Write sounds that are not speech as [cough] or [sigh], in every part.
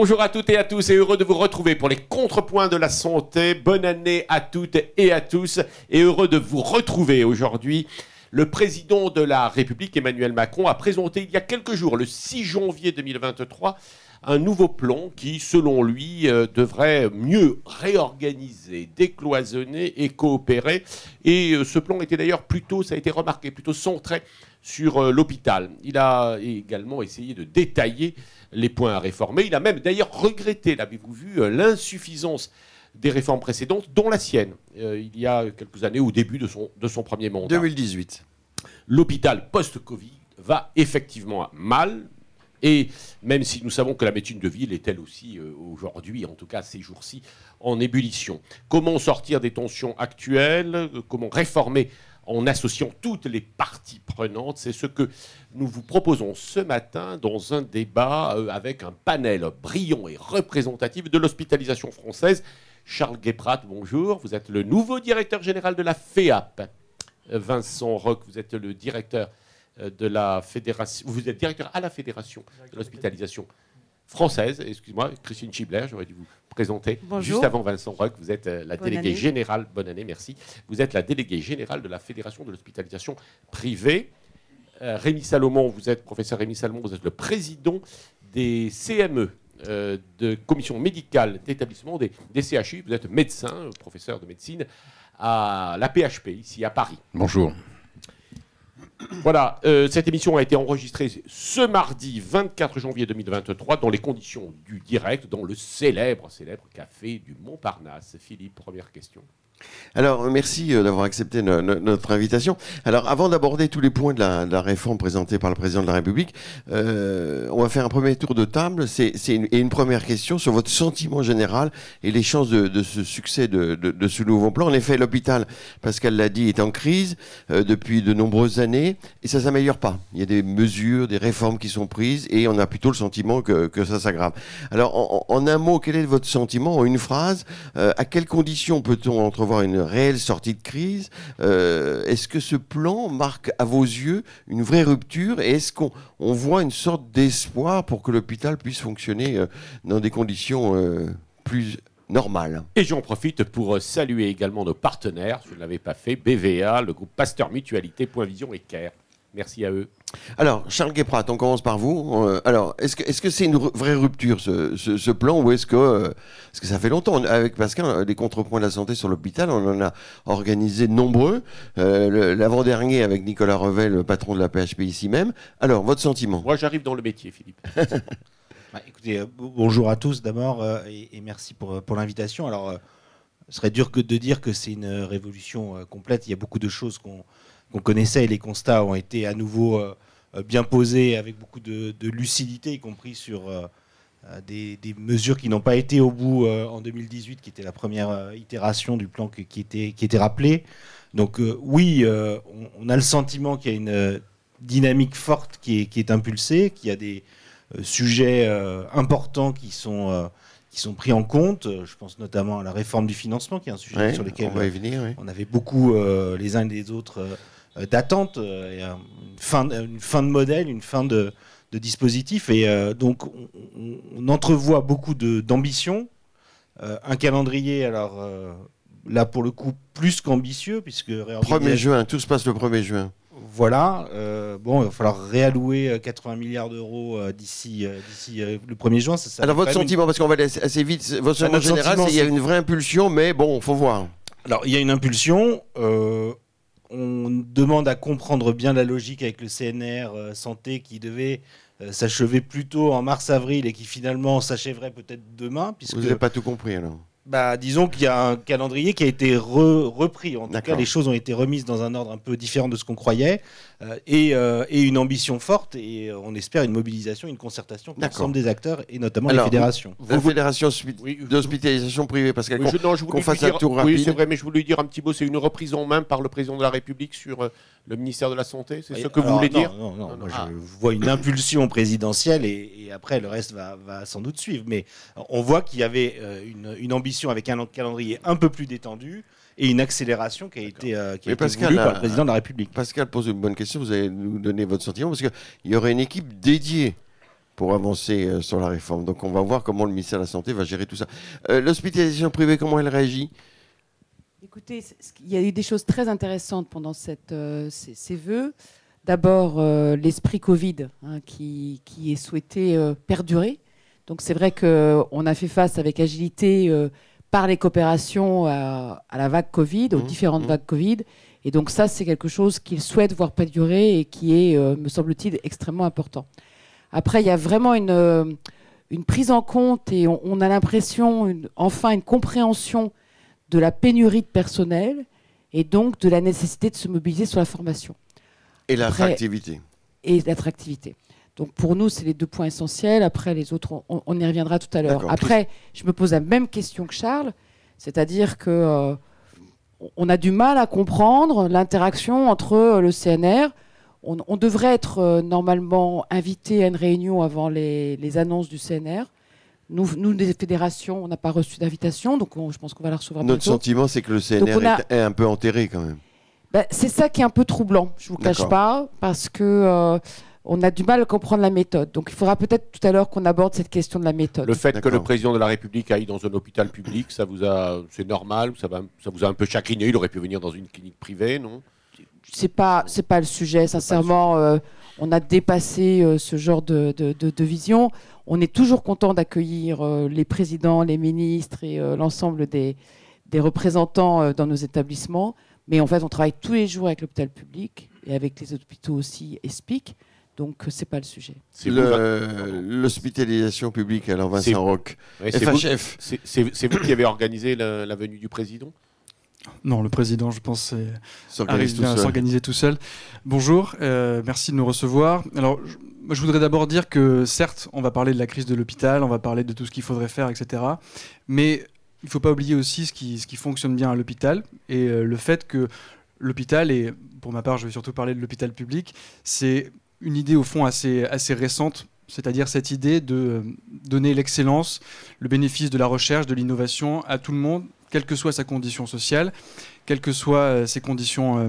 Bonjour à toutes et à tous et heureux de vous retrouver pour les contrepoints de la santé. Bonne année à toutes et à tous et heureux de vous retrouver aujourd'hui. Le président de la République, Emmanuel Macron, a présenté il y a quelques jours, le 6 janvier 2023, un nouveau plan qui, selon lui, euh, devrait mieux réorganiser, décloisonner et coopérer. Et euh, ce plan était d'ailleurs plutôt, ça a été remarqué, plutôt centré sur euh, l'hôpital. Il a également essayé de détailler les points à réformer. Il a même d'ailleurs regretté, l'avez-vous vu, l'insuffisance des réformes précédentes, dont la sienne, il y a quelques années, au début de son, de son premier mandat. 2018. L'hôpital post-Covid va effectivement mal, et même si nous savons que la médecine de ville est elle aussi euh, aujourd'hui, en tout cas ces jours-ci, en ébullition. Comment sortir des tensions actuelles? Euh, Comment réformer en associant toutes les parties prenantes C'est ce que nous vous proposons ce matin dans un débat euh, avec un panel brillant et représentatif de l'hospitalisation française. Charles Guéprat, bonjour. Vous êtes le nouveau directeur général de la FEAP. Vincent Roch, vous êtes le directeur euh, de la fédération. Vous êtes directeur à la fédération de l'hospitalisation française. Excuse-moi, Christine Schibler, j'aurais dû vous présenter juste avant Vincent Roch. Vous êtes euh, la déléguée générale. Bonne année, merci. Vous êtes la déléguée générale de la fédération de l'hospitalisation privée. Euh, Rémi Salomon, vous êtes professeur Rémi Salomon, vous êtes le président des CME, de commission médicale d'établissement des, des, CHU. Vous êtes médecin, professeur de médecine à la PHP, ici à Paris. Bonjour. Voilà, euh, cette émission a été enregistrée ce mardi 24 janvier 2023 dans les conditions du direct, dans le célèbre, célèbre café du Montparnasse. Philippe, première question. Alors, merci euh, d'avoir accepté notre invitation. Alors, avant d'aborder tous les points de la, réforme présentée par le président de la République, euh, on va faire un premier tour de table. C'est une, et une première question sur votre sentiment général et les chances de, ce succès de, ce nouveau plan. En effet, l'hôpital, Pascal l'a dit, est en crise euh, depuis de nombreuses années et ça s'améliore pas. Il y a des mesures, des réformes qui sont prises et on a plutôt le sentiment que, ça s'aggrave. Alors, en, un mot, quel est votre sentiment? En une phrase, à quelles conditions peut-on entre une réelle sortie de crise. Euh, est-ce que ce plan marque à vos yeux une vraie rupture et est-ce qu'on voit une sorte d'espoir pour que l'hôpital puisse fonctionner euh, dans des conditions euh, plus normales? Et j'en profite pour saluer également nos partenaires, je ne l'avais pas fait, BVA, le groupe Pasteur Mutualité, Point Vision et CARE. Merci à eux. Alors, Charles Guéprat, on commence par vous. Euh, alors, est-ce que c'est -ce c'est une vraie rupture, ce, plan, ou est-ce que, euh, que ça fait longtemps Avec Pascal, des contrepoints de la santé sur l'hôpital, on en a organisé nombreux. Euh, l'avant-dernier avec Nicolas Revel, le patron de la PHP ici même. Alors, votre sentiment? Moi, j'arrive dans le métier, Philippe. [laughs] Bah, écoutez, bonjour à tous d'abord, et, merci pour, pour l'invitation. Alors, ce serait dur que de dire que c'est une révolution complète. Il y a beaucoup de choses qu'on qu'on connaissait et les constats ont été à nouveau euh, euh, bien posés avec beaucoup de, lucidité, y compris sur euh, des, mesures qui n'ont pas été au bout en 2018, qui était la première itération du plan qui, était, qui était rappelé. Donc oui, on, a le sentiment qu'il y a une dynamique forte qui est, qui est impulsée, qu'il y a des sujets importants qui sont qui sont pris en compte. Je pense notamment à la réforme du financement, qui est un sujet sur lequel on, on, avait beaucoup les uns et les autres euh, d'attente, euh, une fin, une fin de modèle, une fin de, dispositif. Et euh, donc, on, entrevoit beaucoup d'ambition. un calendrier, alors là, pour le coup, plus qu'ambitieux, puisque... 1er juin, tout se passe le 1er juin. Voilà. bon, il va falloir réallouer 80 milliards d'euros d'ici d'ici le 1er juin. Alors, votre sentiment, parce qu'on va aller assez vite, votre sentiment général, c'est qu'il y a une vraie impulsion, mais bon, il faut voir. Alors, il y a une impulsion on demande à comprendre bien la logique avec le CNR euh, santé qui devait euh, s'achever plutôt en mars-avril et qui finalement s'achèverait peut-être demain. Vous n'avez pas tout compris alors bah, disons qu'il y a un calendrier qui a été repris. En tout cas, les choses ont été remises dans un ordre un peu différent de ce qu'on croyait. Euh, euh, et, une ambition forte et euh, on espère une mobilisation, une concertation avec l'ensemble des acteurs et notamment les fédérations. La fédération d'hospitalisation privée, parce qu'elle qu'on fasse un tour rapide. Oui, c'est vrai, mais je voulais dire un petit mot, c'est une reprise en main par le président de la République sur le ministère de la Santé, c'est ce que vous voulez dire Non, non, non, moi je vois une impulsion présidentielle et, après le reste va, sans doute suivre. Mais on voit qu'il y avait une, une ambition avec un calendrier un peu plus détendu et une accélération qui a été, euh, qui a été voulue par le président de la République. Pascal pose une bonne question, vous allez nous donner votre sentiment, parce qu'il y aurait une équipe dédiée pour avancer sur la réforme. Donc on va voir comment le ministère de la Santé va gérer tout ça. L'hospitalisation privée, comment elle réagit? Écoutez, il y a eu des choses très intéressantes pendant cette, ces, ces, vœux. D'abord, l'esprit Covid hein, qui, qui, est souhaité perdurer. Donc c'est vrai qu'on a fait face avec agilité par les coopérations à, la vague Covid, aux mmh, différentes mmh. vagues Covid. Et donc ça, c'est quelque chose qu'ils souhaitent voir perdurer et qui est, euh, me semble-t-il, extrêmement important. Après, il y a vraiment une, euh, une prise en compte et on, a l'impression, enfin, une compréhension de la pénurie de personnel et donc de la nécessité de se mobiliser sur la formation. Et l'attractivité. Et l'attractivité. Donc pour nous, c'est les deux points essentiels. Après, les autres, on, y reviendra tout à l'heure. Après, je me pose la même question que Charles, c'est-à-dire que euh, on a du mal à comprendre l'interaction entre euh, le CNR. On, devrait être euh, normalement invité à une réunion avant les, annonces du CNR. Nous, nous, les fédérations, on n'a pas reçu d'invitation, donc je pense qu'on va la recevoir Notre sentiment, c'est que le CNR est, un peu enterré quand même. Ben, c'est ça qui est un peu troublant, je ne vous cache pas, parce que on a du mal à comprendre la méthode. Donc il faudra peut-être tout à l'heure qu'on aborde cette question de la méthode. Le fait que le président de la République aille dans un hôpital public, ça vous a, c'est normal, ça, va, ça vous a un peu chagriné. Il aurait pu venir dans une clinique privée, non? C'est pas, c'est pas le sujet. Sincèrement, euh, on a dépassé euh, ce genre de, de, vision. On est toujours content d'accueillir euh, les présidents, les ministres et l'ensemble des, des représentants dans nos établissements. Mais en fait, on travaille tous les jours avec l'hôpital public et avec les hôpitaux aussi ESPIC. Donc, ce n'est pas le sujet. L'hospitalisation publique, alors Vincent Roch, FHF. C'est vous qui avez organisé la, venue du président? Non, le président, je pense, arrive à s'organiser tout seul. Bonjour, euh, merci de nous recevoir. Alors, je, je voudrais d'abord dire que certes, on va parler de la crise de l'hôpital, on va parler de tout ce qu'il faudrait faire, etc. Mais il ne faut pas oublier aussi ce qui, ce qui fonctionne bien à l'hôpital et euh, le fait que l'hôpital, et pour ma part, je vais surtout parler de l'hôpital public, c'est une idée au fond assez, récente, c'est-à-dire cette idée de euh, donner l'excellence, le bénéfice de la recherche, de l'innovation à tout le monde, quelle que soit sa condition sociale, quelles que soient euh, ses conditions euh,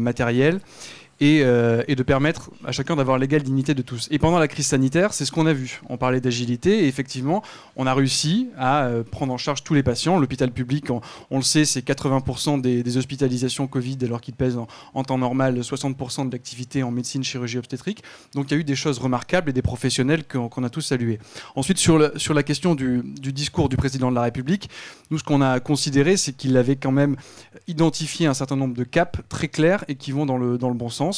Euh, et, de permettre à chacun d'avoir l'égale dignité de tous. Et pendant la crise sanitaire, c'est ce qu'on a vu. On parlait d'agilité et effectivement, on a réussi à euh, prendre en charge tous les patients. L'hôpital public, on, le sait, c'est 80% des, hospitalisations Covid alors qu'il pèse en, temps normal 60% de l'activité en médecine, chirurgie obstétrique. Donc il y a eu des choses remarquables et des professionnels qu'on a tous salués. Ensuite, sur, la question du, discours du président de la République, nous, ce qu'on a considéré, c'est qu'il avait quand même identifié un certain nombre de caps très clairs et qui vont dans le bon sens.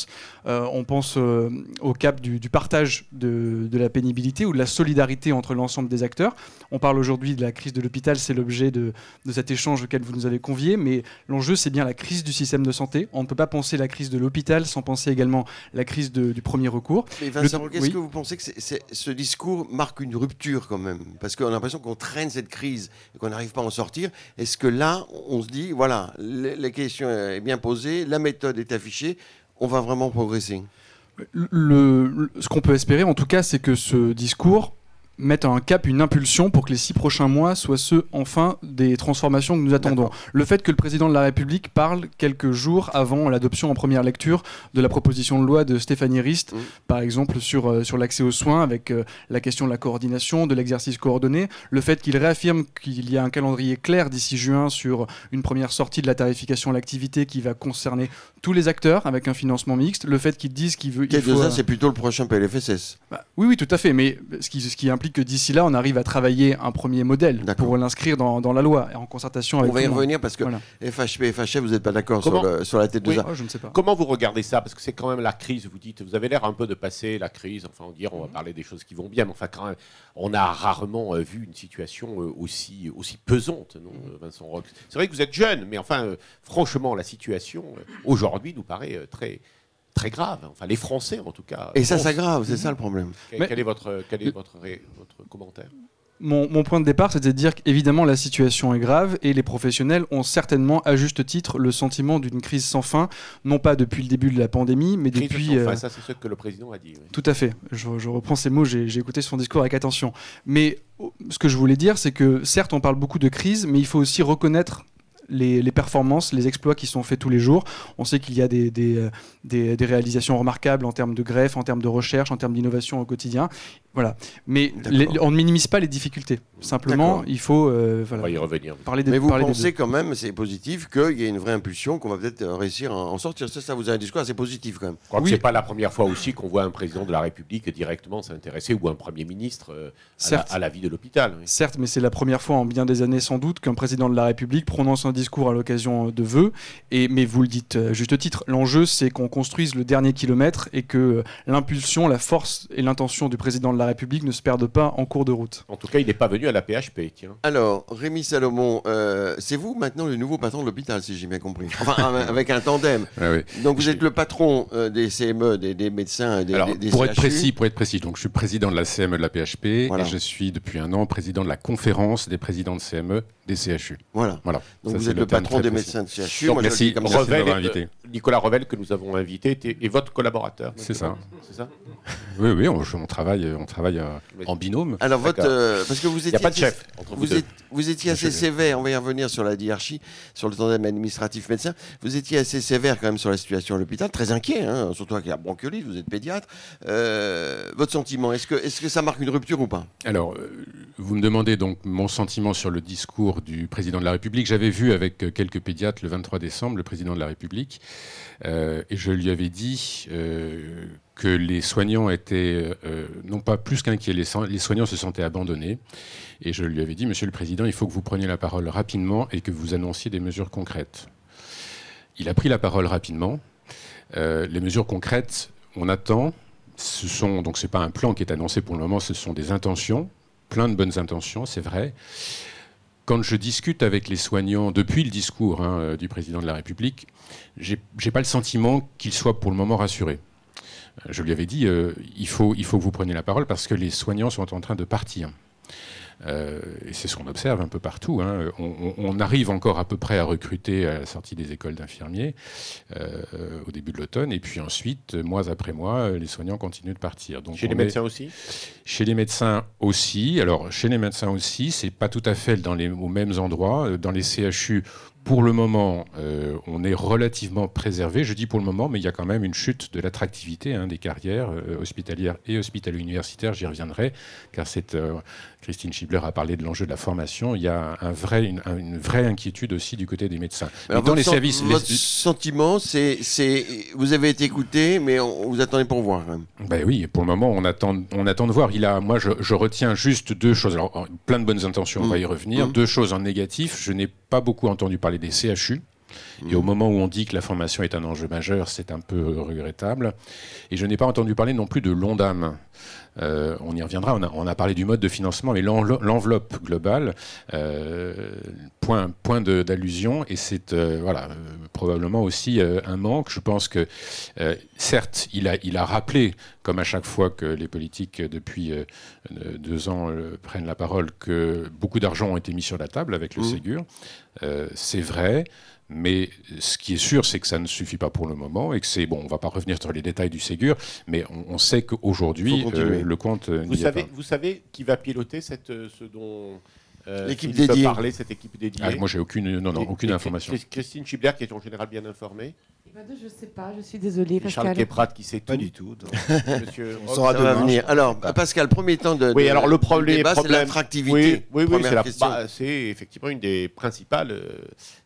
Euh, on pense euh, au cap du, partage de, la pénibilité ou de la solidarité entre l'ensemble des acteurs. On parle aujourd'hui de la crise de l'hôpital, c'est l'objet de, cet échange auquel vous nous avez conviés, mais l'enjeu c'est bien la crise du système de santé. On ne peut pas penser la crise de l'hôpital sans penser également la crise du premier recours. Mais Vincent, est-ce que vous pensez que ce discours marque une rupture quand même? Parce qu'on a l'impression qu'on traîne cette crise et qu'on n'arrive pas à en sortir. Est-ce que là, on se dit, voilà, la question est bien posée, la méthode est affichée, on va vraiment progresser. Ce qu'on peut espérer, en tout cas, c'est que ce discours mettre un cap, une impulsion pour que les six prochains mois soient ceux, enfin, des transformations que nous attendons. Le fait que le président de la République parle quelques jours avant l'adoption en première lecture de la proposition de loi de Stéphanie Rist, mmh. par exemple, sur, euh, sur l'accès aux soins, avec euh, la question de la coordination, de l'exercice coordonné, le fait qu'il réaffirme qu'il y a un calendrier clair d'ici juin sur une première sortie de la tarification à l'activité qui va concerner tous les acteurs avec un financement mixte, le fait qu'ils disent qu'il veut... Il faut, ça, c'est plutôt le prochain PLFSS. Bah, oui, oui, tout à fait, mais ce qui, ce qui implique que d'ici là, on arrive à travailler un premier modèle pour l'inscrire dans, la loi en concertation avec. On va y revenir parce que FHP et FHF, vous n'êtes pas d'accord sur, la tête de ça. Oh, je ne sais pas. Comment vous regardez ça? Parce que c'est quand même la crise. Vous dites, vous avez l'air un peu de passer la crise. Enfin, on dire, on va mhm. parler des choses qui vont bien, mais enfin, quand même, on a rarement euh, vu une situation euh, aussi aussi pesante, non, mhm. Vincent Roch C'est vrai que vous êtes jeune, mais enfin, euh, franchement, la situation aujourd'hui nous paraît très très grave. Enfin, les Français, en tout cas. Et ça s'aggrave, c'est ça le problème. Quel, est, votre, quel est votre, votre commentaire? Mon, point de départ, c'était de dire qu'évidemment la situation est grave et les professionnels ont certainement, à juste titre, le sentiment d'une crise sans fin, non pas depuis le début de la pandémie, mais depuis. Sans fin, euh, ça c'est ce que le président a dit. Tout à fait. Je, reprends ces mots, j'ai écouté son discours avec attention. Mais ce que je voulais dire, c'est que certes, on parle beaucoup de crise, mais il faut aussi reconnaître les, performances, les exploits qui sont faits tous les jours. On sait qu'il y a des, des, des, réalisations remarquables en termes de greffe, en termes de recherche, en termes d'innovation au quotidien. Voilà. Mais on ne minimise pas les difficultés. Simplement, il faut euh, y revenir. parler des Mais vous pensez quand même, c'est positif, qu'il y ait une vraie impulsion, qu'on va peut-être réussir à en sortir. Ça, ça vous a un discours assez positif quand même. Je crois que ce n'est pas la première fois aussi qu'on voit un président de la République directement s'intéresser ou un Premier ministre euh, à, la, vie de l'hôpital. Certes, mais c'est la première fois en bien des années sans doute qu'un président de la République prononce un discours à l'occasion de vœux. Et, mais vous le dites euh, juste titre, l'enjeu c'est qu'on construise le dernier kilomètre et que l'impulsion, la force et l'intention du président de la République ne se perdent pas en cours de route. En tout cas, il n'est pas venu à la PHP. Tiens. Alors, Rémi Salomon, euh, c'est vous maintenant le nouveau patron de l'hôpital, si j'ai bien compris. Enfin, [laughs] avec un tandem. Ah donc vous êtes le patron euh, des CME, des, médecins, des, Alors, pour être précis, pour être précis, donc je suis président de la CME de la PHP et je suis depuis un an président de la conférence des présidents de CME des CHU. Voilà. voilà. Donc vous êtes le, patron des médecins de CHU. Donc, merci. Euh, Nicolas Revel que nous avons invité est, votre collaborateur. C'est ça. C'est ça. Oui, oui, on, travaille, on travaille euh, en binôme. Alors votre, parce que vous étiez. Il n'y a pas de chef. vous, vous étiez assez sévère. On va y revenir sur la hiérarchie, sur le tandem administratif médecin. Vous étiez assez sévère quand même sur la situation à l'hôpital, très inquiet, hein, surtout avec la bronchiolite. Vous êtes pédiatre. Euh, votre sentiment, est-ce que, est que ça marque une rupture ou pas? Alors, euh, vous me demandez donc mon sentiment sur le discours du président de la République. J'avais vu avec quelques pédiatres le 23 décembre le président de la République euh, et je lui avais dit que les soignants étaient non pas plus qu'inquiets, les, soignants se sentaient abandonnés. Et je lui avais dit, Monsieur le Président, il faut que vous preniez la parole rapidement et que vous annonciez des mesures concrètes. Il a pris la parole rapidement. les mesures concrètes, on attend ce sont donc pas un plan qui est annoncé pour le moment, ce sont des intentions, plein de bonnes intentions, c'est vrai. Quand je discute avec les soignants depuis le discours hein, euh, du président de la République, j'ai pas le sentiment qu'ils soient pour le moment rassurés. Euh, je lui avais dit, euh, il, faut, il faut que vous preniez la parole parce que les soignants sont en train de partir. Euh, et c'est ce qu'on observe un peu partout. Hein. On, arrive encore à peu près à recruter à la sortie des écoles d'infirmiers euh, au début de l'automne, et puis ensuite, mois après mois, les soignants continuent de partir. Donc chez les médecins aussi? Chez les médecins aussi. Alors, chez les médecins aussi, c'est pas tout à fait dans les, aux mêmes endroits. Dans les CHU, pour le moment, euh, on est relativement préservé. Je dis pour le moment, mais il y a quand même une chute de l'attractivité hein, des carrières euh, hospitalières et hospitalo-universitaires. J'y reviendrai, car euh, Christine Schibler a parlé de l'enjeu de la formation. Il y a un vrai, une, vraie inquiétude aussi du côté des médecins. dans les services, votre sentiment, c'est, vous avez été écouté, mais on, vous attendez pour voir. Ben oui, pour le moment, on attend, on attend de voir. Il a, moi, je, retiens juste deux choses. Alors, plein de bonnes intentions, on va y mmh. revenir. Mmh. Deux choses en négatif. Je n'ai pas beaucoup entendu parler des CHU. Et au moment où on dit que la formation est un enjeu majeur, c'est un peu regrettable. Et je n'ai pas entendu parler non plus de l'ONDAM. Euh, on y reviendra, on a, parlé du mode de financement, mais l'enveloppe globale, euh, point, point d'allusion, et c'est euh, voilà, probablement aussi un manque. Je pense que, certes, il a, il a rappelé, comme à chaque fois que les politiques depuis deux ans prennent la parole, que beaucoup d'argent ont été mis sur la table avec le mmh. Ségur. c'est vrai. Mais ce qui est sûr, c'est que ça ne suffit pas pour le moment et que c'est bon. On ne va pas revenir sur les détails du Ségur, mais on, sait qu'aujourd'hui euh, le compte. Vous savez, vous savez qui va piloter cette, euh, ce dont euh, l'équipe dédiée. parler, cette équipe dédiée. Ah, moi, j'ai aucune, non, non, aucune information. Christine Schibler, qui est en général bien informée. Je ne sais pas, je suis désolée. Pascal. Charles Keprat qui sait Pas du tout. [laughs] Monsieur on saura de venir. Alors, Pascal, premier temps de. Oui, alors le problème, c'est l'attractivité. Oui, oui, bah, c'est effectivement une des principales euh,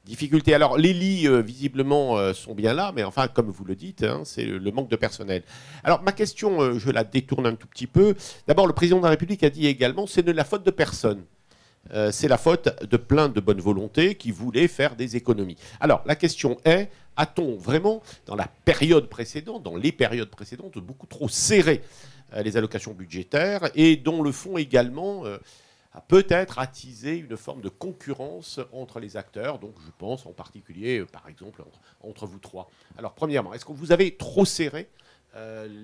difficultés. Alors, les lits, euh, visiblement, euh, sont bien là, mais enfin, comme vous le dites, hein, c'est le manque de personnel. Alors, ma question, je la détourne un tout petit peu. D'abord, le président de la République a dit également c'est de la faute de personne. Euh, c'est la faute de plein de bonnes volontés qui voulaient faire des économies. Alors, la question est, a-t-on vraiment, dans la période précédente, dans les périodes précédentes, beaucoup trop serré euh, les allocations budgétaires et dont le fond également euh, a peut-être attisé une forme de concurrence entre les acteurs, donc je pense en particulier, par exemple, entre, vous trois. Alors, premièrement, est-ce que vous avez trop serré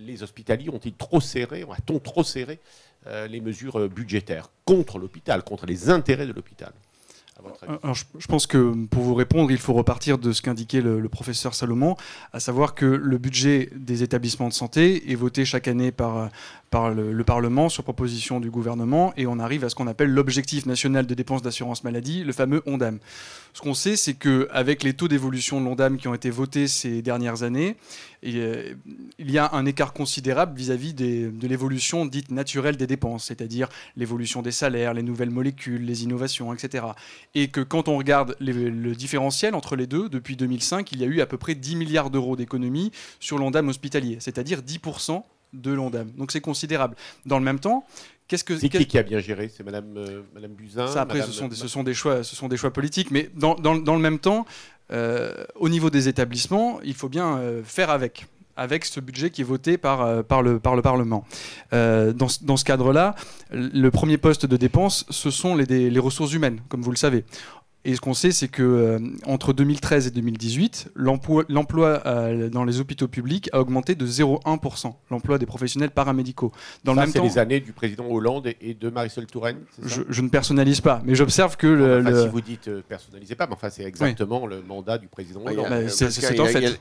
les hospitaliers ont-ils trop serré, a-t-on trop serré euh, les mesures euh, budgétaires contre l'hôpital, contre les intérêts de l'hôpital je, pense que pour vous répondre, il faut repartir de ce qu'indiquait le, professeur Salomon, à savoir que le budget des établissements de santé est voté chaque année par, par le, Parlement sur proposition du gouvernement et on arrive à ce qu'on appelle l'objectif national de dépenses d'assurance maladie, le fameux ONDAM. Ce qu'on sait, c'est qu'avec les taux d'évolution de l'ONDAM qui ont été votés ces dernières années, il y a un écart considérable vis-à-vis de l'évolution dite naturelle des dépenses, c'est-à-dire l'évolution des salaires, les nouvelles molécules, les innovations, etc. Et que quand on regarde le différentiel entre les deux, depuis 2005, il y a eu à peu près 10 milliards d'euros d'économies sur l'ONDAM hospitalier, c'est-à-dire 10% de l'ONDAM. Donc c'est considérable. Dans le même temps, qu'est-ce que c'est qui qui a bien géré? C'est Madame euh, Madame Buzyn. Ça après, ce, sont des, ce, sont des, choix, ce sont des choix politiques, mais dans, dans, dans le même temps, euh, au niveau des établissements, il faut bien euh, faire avec avec ce budget qui est voté par, par, le, par le Parlement. dans, dans, ce cadre-là, le premier poste de dépense, ce sont les, les ressources humaines, comme vous le savez. Et ce qu'on sait, c'est que euh, entre 2013 et 2018, l'emploi euh, dans les hôpitaux publics a augmenté de 0,1%, l'emploi des professionnels paramédicaux. Dans ça, c'est les années du président Hollande et de Marisol Touraine je, je, ne personnalise pas, mais j'observe que... Le, Si vous dites euh, personnalisez pas, mais enfin, c'est exactement le mandat du président Hollande.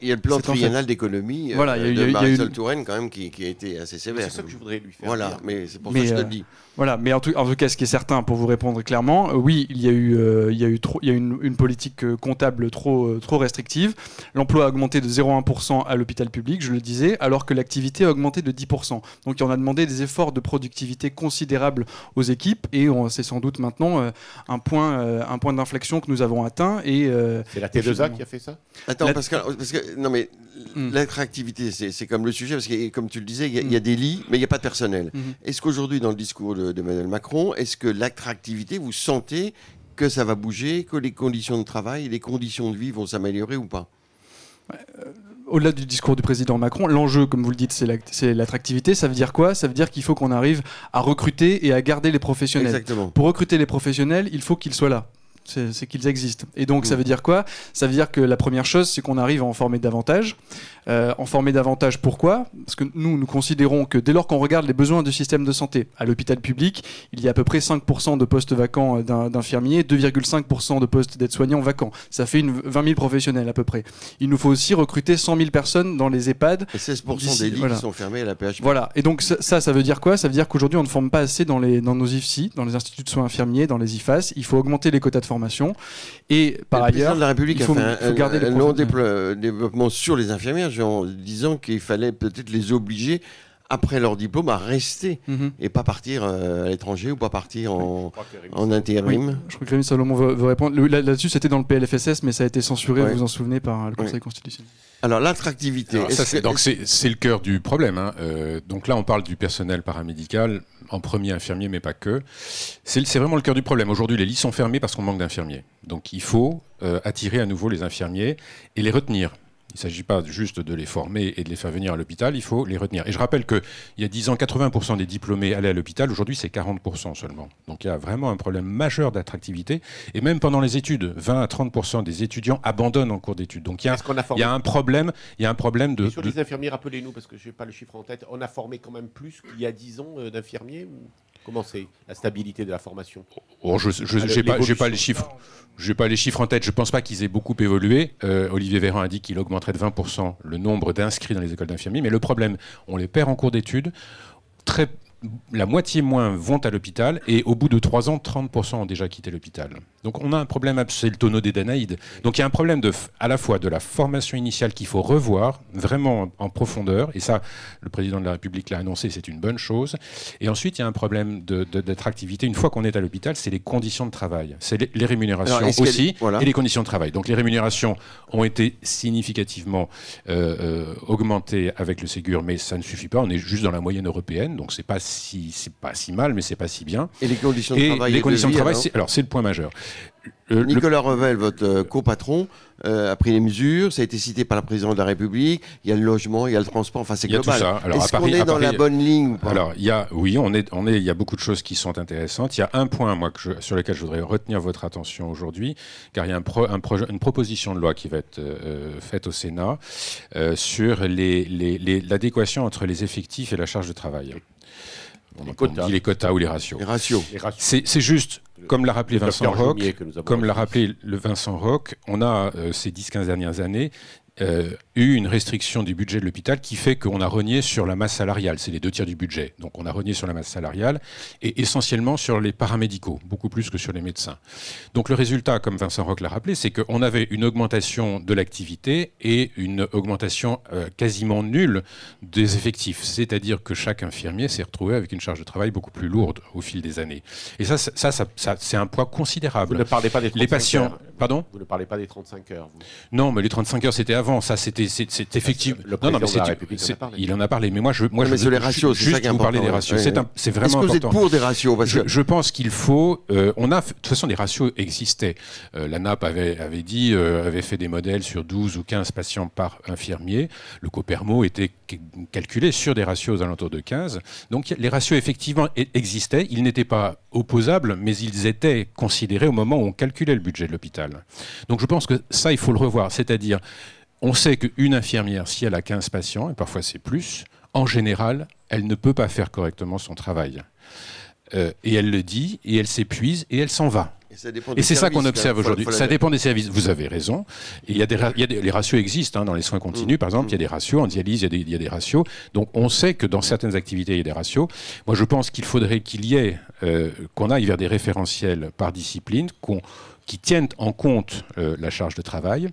Il y, a le plan triennal d'économie voilà, de Marisol Touraine quand même qui, a été assez sévère. C'est ça que je voudrais lui faire. Voilà, mais c'est pour ça que je te le dis. Voilà, mais en tout, en tout, cas, ce qui est certain, pour vous répondre clairement, oui, il y a eu, il y a eu trop il y a une, une politique euh, comptable trop, euh, trop restrictive. L'emploi a augmenté de 0,1% à l'hôpital public, je le disais, alors que l'activité a augmenté de 10%. Donc on a demandé des efforts de productivité considérables aux équipes et c'est sans doute maintenant euh, un point, un point d'inflexion que nous avons atteint. Et, c'est la T2A qui a fait ça? Attends, parce, que, parce que, non mais hmm. l'attractivité, c'est comme le sujet, parce que comme tu le disais, il y, a hmm. des lits, mais il n'y a pas de personnel. Hmm. Est-ce qu'aujourd'hui, dans le discours de, de Emmanuel Macron, est-ce que l'attractivité, vous sentez que ça va bouger, que les conditions de travail, les conditions de vie vont s'améliorer ou pas euh, au-delà du discours du président Macron, l'enjeu, comme vous le dites, c'est l'attractivité. Ça veut dire quoi? Ça veut dire qu'il faut qu'on arrive à recruter et à garder les professionnels. Exactement. Pour recruter les professionnels, il faut qu'ils soient là c'est qu'ils existent. Et donc, ça mm. veut dire quoi? Ça veut dire que la première chose, c'est qu'on arrive à en former davantage. Euh, en former davantage, pourquoi? Parce que nous, nous considérons que dès lors qu'on regarde les besoins du système de santé, à l'hôpital public, il y a à peu près 5% de postes vacants euh, d'infirmiers, 2,5% de postes d'aides-soignants vacants. Ça fait une 20 000 professionnels à peu près. Il nous faut aussi recruter 100 000 personnes dans les EHPAD. Et 16% des lits qui sont fermés à la PHP. Voilà. Et donc, ça, ça veut dire quoi? Ça veut dire qu'aujourd'hui, on ne forme pas assez dans, les, dans nos IFSI, dans les instituts de soins infirmiers, dans les IFAS. Il faut augmenter les quotas de formation et par ailleurs, de la République il faut, a fait garder un, long développement sur les infirmières, en disant qu'il fallait peut-être les obliger après leur diplôme à rester mhm. et pas partir euh, à l'étranger ou pas partir en, en intérim. Je crois que Rémi Salomon veut, répondre. Là-dessus, c'était dans le PLFSS, mais ça a été censuré, vous vous en souvenez, par le Conseil constitutionnel. Alors, l'attractivité. Donc, c'est le cœur du problème. Hein. Euh, donc là, on parle du personnel paramédical, en premier infirmier, mais pas que. C'est vraiment le cœur du problème. Aujourd'hui, les lits sont fermés parce qu'on manque d'infirmiers. Donc, il faut euh, attirer à nouveau les infirmiers et les retenir. Il ne s'agit pas juste de les former et de les faire venir à l'hôpital, il faut les retenir. Et je rappelle qu'il y a 10 ans, 80% des diplômés allaient à l'hôpital, aujourd'hui c'est 40% seulement. Donc il y a vraiment un problème majeur d'attractivité. Et même pendant les études, 20 à 30% des étudiants abandonnent en cours d'études. Donc il y, a, il y a un problème, il y a un problème de... sur les infirmiers, rappelez-nous, parce que je n'ai pas le chiffre en tête, on a formé quand même plus qu'il y a 10 ans euh, d'infirmiers Comment c'est la stabilité de la formation oh, Je n'ai pas, pas, les chiffres. Je pas les chiffres en tête. Je ne pense pas qu'ils aient beaucoup évolué. Euh, Olivier Véran a dit qu'il augmenterait de 20% le nombre d'inscrits dans les écoles d'infirmiers. Mais le problème, on les perd en cours d'études. Très la moitié moins vont à l'hôpital et au bout de trois ans, 30% ont déjà quitté l'hôpital. Donc on a un problème, c'est le tonneau des Danaïdes. Donc il y a un problème de, à la fois de la formation initiale qu'il faut revoir vraiment en profondeur, et ça, le président de la République l'a annoncé, c'est une bonne chose. Et ensuite, il y a un problème d'attractivité. Une fois qu'on est à l'hôpital, c'est les conditions de travail, c'est les, rémunérations aussi, et les conditions de travail. Donc les rémunérations ont été significativement euh, euh, augmentées avec le Ségur, mais ça ne suffit pas. On est juste dans la moyenne européenne, donc c'est pas si, c'est pas si mal, mais c'est pas si bien. Et les conditions de travail Les conditions de, travail, alors c'est le point majeur. Nicolas Revel, votre euh, copatron, euh, a pris les mesures. Ça a été cité par le président de la République. Il y a le logement, il y a le transport. Enfin, c'est global. Est-ce qu'on est dans la bonne ligne Alors, il y a, oui, on est, on est, il y a beaucoup de choses qui sont intéressantes. Il y a un point, moi, que sur lequel je voudrais retenir votre attention aujourd'hui, car il y a un, un projet, une proposition de loi qui va être euh, faite au Sénat sur l'adéquation les, entre les effectifs et la charge de travail. On, dit les quotas ou les ratios. Les ratios. C'est juste comme l'a rappelé Vincent Roch, comme l'a rappelé le Vincent Roch, on a ces 10-15 dernières années euh, eu une restriction du budget de l'hôpital qui fait qu'on a renié sur la masse salariale. C'est les deux tiers du budget. Donc on a renié sur la masse salariale et essentiellement sur les paramédicaux, beaucoup plus que sur les médecins. Donc le résultat, comme Vincent Roch l'a rappelé, c'est qu'on avait une augmentation de l'activité et une augmentation euh, quasiment nulle des effectifs. C'est-à-dire que chaque infirmier s'est retrouvé avec une charge de travail beaucoup plus lourde au fil des années. Et ça, ça, ça, c'est un poids considérable. Vous ne parlez pas des 35 les patients, heures. Pardon Vous ne parlez pas des 35 heures. Vous. Non, mais les 35 heures, c'était avant ça, c'était c'est effectivement. Le non, non, mais c'est il en a parlé. Mais moi, je, moi, je, je les ratios, juste vous parler des ratios. C'est vraiment. Est-ce que vous êtes pour des ratios? Parce je, je, pense qu'il faut. Euh, on a, de toute façon, les ratios existaient. Euh, la NAP avait, avait dit, euh, avait fait des modèles sur 12 ou 15 patients par infirmier. Le Copermo était calculé sur des ratios aux alentours de 15. Donc les ratios effectivement existaient. Ils n'étaient pas opposables, mais ils étaient considérés au moment où on calculait le budget de l'hôpital. Donc je pense que ça, il faut le revoir. C'est-à-dire on sait qu'une infirmière, si elle a 15 patients, et parfois c'est plus, en général, elle ne peut pas faire correctement son travail. Euh, et elle le dit, et elle s'épuise, et elle s'en va. Et, c'est ça qu'on observe aujourd'hui. Ça dépend des services. Vous avez raison. il y a des, il y a des les ratios existent hein, dans les soins continus, par exemple. Il y a des ratios en dialyse, il y, a des, il y, a des, ratios. Donc on sait que dans certaines activités il y a des ratios. Moi, je pense qu'il faudrait qu'il y ait euh, qu'on aille vers des référentiels par discipline, qui tiennent en compte euh, la charge de travail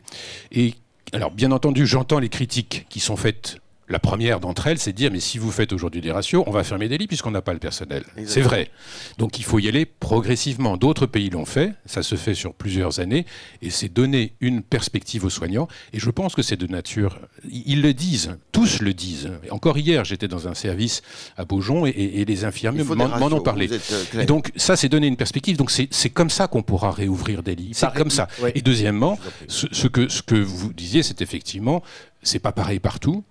et alors, bien entendu, j'entends les critiques qui sont faites la première d'entre elles, c'est de dire, mais si vous faites aujourd'hui des ratios, on va fermer des lits puisqu'on n'a pas le personnel. C'est vrai. Donc il faut y aller progressivement. D'autres pays l'ont fait, ça se fait sur plusieurs années, et c'est donner une perspective aux soignants. Et je pense que c'est de nature, ils le disent, tous le disent. Encore hier, j'étais dans un service à Beaujon et, les infirmiers m'en ont parlé. Euh, et donc ça, c'est donner une perspective. Donc c'est comme ça qu'on pourra réouvrir des lits. C'est comme ça. Et deuxièmement, ce, que, ce que vous disiez, c'est effectivement c'est pas pareil partout.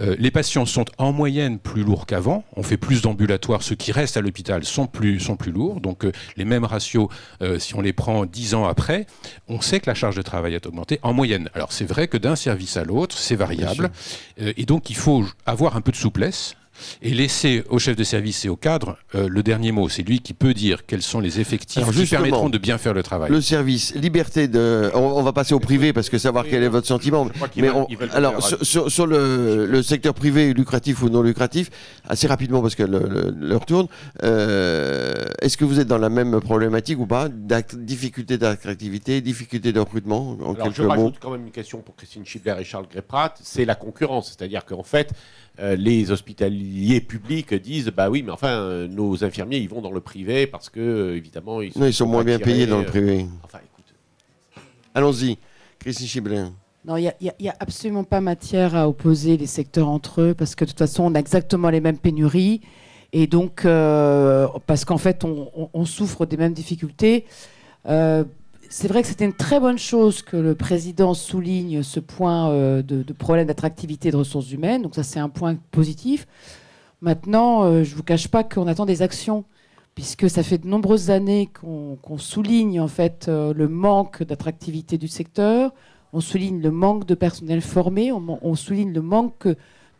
Euh, les patients sont en moyenne plus lourds qu'avant. On fait plus d'ambulatoires. Ceux qui restent à l'hôpital sont plus, sont plus lourds. Donc euh, les mêmes ratios, euh, si on les prend dix ans après, on sait que la charge de travail a augmenté en moyenne. Alors c'est vrai que d'un service à l'autre, c'est variable. et donc il faut avoir un peu de souplesse et laisser au chef de service et au cadre euh, le dernier mot. C'est lui qui peut dire quels sont les effectifs qui permettront de bien faire le travail. Le service, liberté de. On, va passer au privé parce que savoir quel est votre sentiment. Mais alors sur, le, secteur privé, lucratif ou non lucratif, assez rapidement parce que l'heure tourne. Euh, est-ce que vous êtes dans la même problématique ou pas? Difficulté d'attractivité, difficulté de recrutement en alors, je rajoute quand même une question pour Christine Schibler et Charles Gréprat. C'est la concurrence, c'est-à-dire qu'en fait euh, les hospitaliers publics disent bah oui, mais enfin, euh, nos infirmiers, ils vont dans le privé parce que, euh, évidemment, ils sont, ils sont moins bien payés dans le privé. Enfin, écoute. Allons-y, Christine Chiblin. Non, il n'y a, absolument pas matière à opposer les secteurs entre eux parce que de toute façon, on a exactement les mêmes pénuries. Et donc, parce qu'en fait, on, souffre des mêmes difficultés c'est vrai que c'était une très bonne chose que le président souligne ce point euh, de, problème d'attractivité de ressources humaines. Donc ça, c'est un point positif. Maintenant, euh, je ne vous cache pas qu'on attend des actions, puisque ça fait de nombreuses années qu'on souligne en fait euh, le manque d'attractivité du secteur, on souligne le manque de personnel formé, on, souligne le manque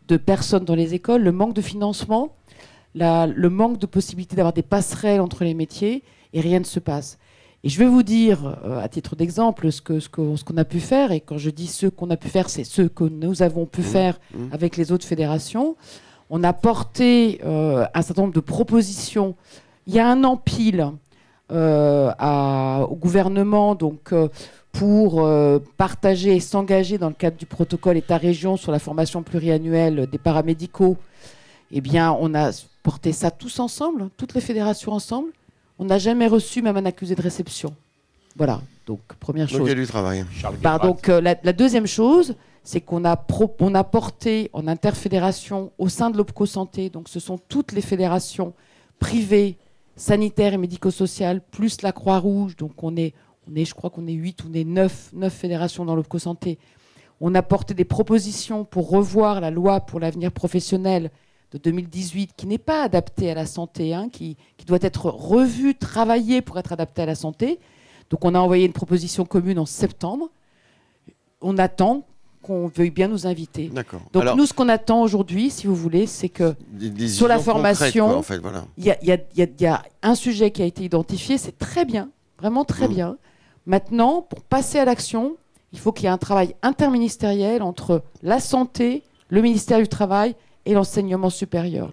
de personnes dans les écoles, le manque de financement, le manque de possibilité d'avoir des passerelles entre les métiers, et rien ne se passe. Et je vais vous dire, euh, à titre d'exemple, ce qu'on ce qu'on a pu faire. Et quand je dis ce qu'on a pu faire, c'est ce que nous avons pu mmh. faire mmh. avec les autres fédérations. On a porté euh, un certain nombre de propositions. Il y a un an pile euh, au gouvernement donc, pour partager et s'engager dans le cadre du protocole État-région sur la formation pluriannuelle des paramédicaux. Eh bien, on a porté ça tous ensemble, toutes les fédérations ensemble. On n'a jamais reçu même un accusé de réception. Voilà, donc première chose. Donc il y a du travail. Bah, donc euh, la, deuxième chose, c'est qu'on a, on a porté en interfédération au sein de l'OPCO Santé, donc ce sont toutes les fédérations privées, sanitaires et médico-sociales, plus la Croix-Rouge, donc on est, on est, je crois qu'on est 8 ou on est 9, 9 fédérations dans l'OPCO Santé. On a porté des propositions pour revoir la loi pour l'avenir professionnel de 2018 qui n'est pas adapté à la santé, hein, qui, doit être revu, travaillé pour être adapté à la santé. Donc on a envoyé une proposition commune en septembre. On attend qu'on veuille bien nous inviter. Donc nous, ce qu'on attend aujourd'hui, si vous voulez, c'est que sur la formation, il y, a, un sujet qui a été identifié, c'est très bien, vraiment très mmh. bien. Maintenant, pour passer à l'action, il faut qu'il y ait un travail interministériel entre la santé, le ministère du Travail et l'enseignement supérieur.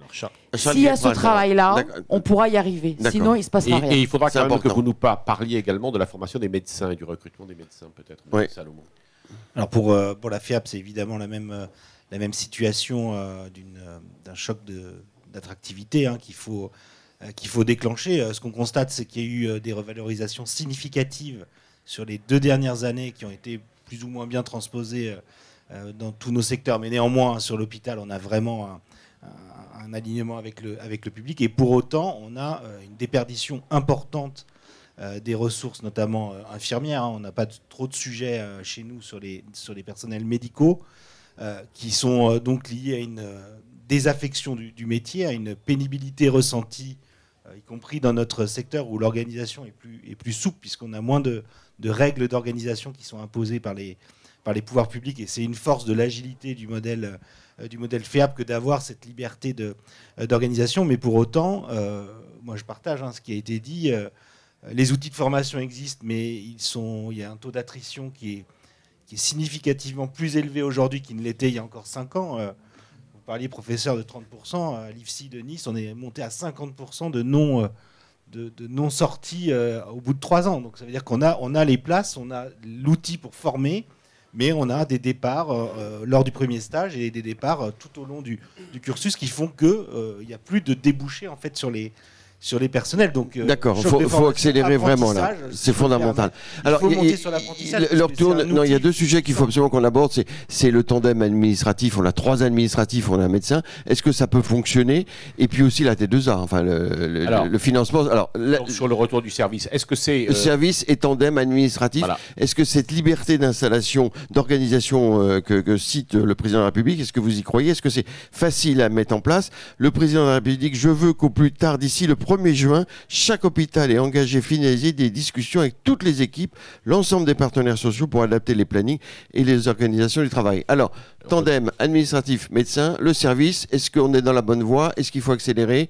S'il y a ce travail-là, on pourra y arriver. Sinon, il ne se passera rien. Et il faudra quand même que vous nous parliez également de la formation des médecins et du recrutement des médecins, peut-être, Salomon. Alors pour, euh, pour la FIAP, c'est évidemment la même, euh, la même situation euh, d'un choc d'attractivité hein, qu'il faut, qu'il faut déclencher. Ce qu'on constate, c'est qu'il y a eu des revalorisations significatives sur les deux dernières années qui ont été plus ou moins bien transposées dans tous nos secteurs. Mais néanmoins, sur l'hôpital, on a vraiment un, alignement avec le, public. Et pour autant, on a une déperdition importante euh, des ressources, notamment euh, infirmières. Hein. On n'a pas trop de sujets euh, chez nous sur les, sur les personnels médicaux, qui sont donc liés à une désaffection du, métier, à une pénibilité ressentie, y compris dans notre secteur où l'organisation est plus, est plus souple, puisqu'on a moins de, de règles d'organisation qui sont imposées par les, par les pouvoirs publics. Et c'est une force de l'agilité du modèle, du modèle FEAP que d'avoir cette liberté d'organisation. Mais pour autant, moi je partage hein, ce qui a été dit. Les outils de formation existent, mais ils sont, il y a un taux d'attrition qui est, qui est, significativement plus élevé aujourd'hui qu'il ne l'était il y a encore 5 ans. Euh, vous parliez, professeur, de 30%. À l'IFSI de Nice, on est monté à 50% de non, euh, de, non sorties euh, au bout de 3 ans. Donc ça veut dire qu'on a, on a les places, on a l'outil pour former, mais on a des départs lors du premier stage et des départs tout au long du, du cursus qui font qu'il n'y a plus de débouchés en fait, sur les sur les personnels. Donc, euh, D'accord, il faut, accélérer vraiment là. C'est fondamental. Alors, il faut monter sur l'apprentissage. Non, il y a deux sujets qu'il faut absolument qu'on aborde. C'est le tandem administratif. On a trois administratifs, on a un médecin. Est-ce que ça peut fonctionner? Et puis aussi la T2A, enfin le, financement. Alors, sur le retour du service, est-ce que c'est le euh, service et tandem administratif Est-ce que cette liberté d'installation, d'organisation euh, que, que, cite le président de la République, est-ce que vous y croyez? Est-ce que c'est facile à mettre en place? Le président de la République, je veux qu'au plus tard, d'ici le 1er juin, chaque hôpital est engagé à finaliser des discussions avec toutes les équipes, l'ensemble des partenaires sociaux pour adapter les plannings et les organisations du travail. Alors, tandem administratif médecin, le service, est-ce qu'on est dans la bonne voie? Est-ce qu'il faut accélérer?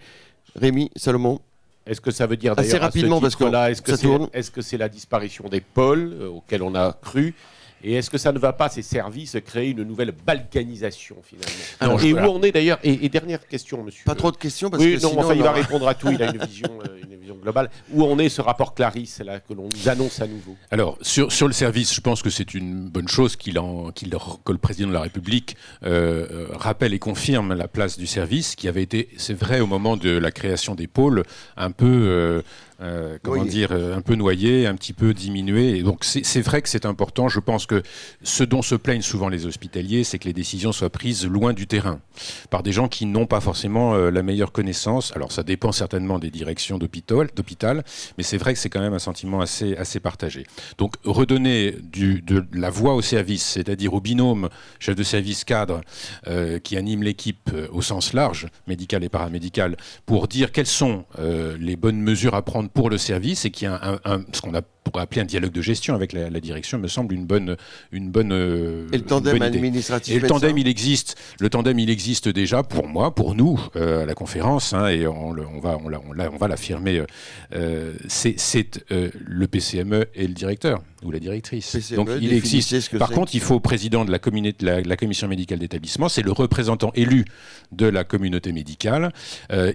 Rémi, Salomon. Est-ce que ça veut dire assez rapidement parce que là, est-ce que c'est est -ce c'est la disparition des pôles euh, auxquels on a cru? Et est-ce que ça ne va pas, ces services, créer une nouvelle balkanisation finalement Et où on est d'ailleurs et, dernière question, monsieur. Pas trop de questions parce oui, que non, enfin, il va répondre à tout. Il a une vision, [laughs] euh, une vision globale. Où on est ce rapport Clarisse là que l'on nous annonce à nouveau? Alors sur, sur le service, je pense que c'est une bonne chose qu'il qu que le président de la République euh, euh, rappelle et confirme la place du service, qui avait été, c'est vrai, au moment de la création des pôles, un peu euh, comment dire, euh, un peu noyé, un petit peu diminué. Et donc c'est vrai que c'est important. Je pense que ce dont se plaignent souvent les hospitaliers, c'est que les décisions soient prises loin du terrain, par des gens qui n'ont pas forcément euh, la meilleure connaissance. Alors ça dépend certainement des directions d'hôpital, mais c'est vrai que c'est quand même un sentiment assez, assez partagé. Donc redonner du, de la voix au service, c'est-à-dire au binôme chef de service cadre qui anime l'équipe au sens large, médical et paramédical, pour dire quelles sont les bonnes mesures à prendre pour le service et qui a un, ce qu'on a pourrait appeler un dialogue de gestion avec la, direction me semble une bonne une bonne euh, et le tandem administratif et le tandem il existe le tandem il existe déjà pour moi pour nous euh, à la conférence hein, et on, on, va on, on, va l'affirmer euh, c'est le PCME et le directeur ou la directrice. PCME, donc il existe. par contre il faut au président de la, la, la commission médicale d'établissement c'est le représentant élu de la communauté médicale.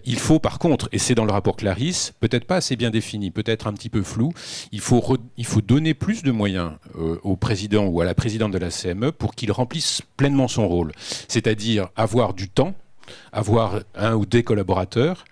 Il faut par contre et c'est dans le rapport Clarisse peut-être pas assez bien défini peut-être un petit peu flou il faut il faut donner plus de moyens euh, au président ou à la présidente de la CME pour qu'il remplisse pleinement son rôle. C'est-à-dire avoir du temps avoir un ou des collaborateurs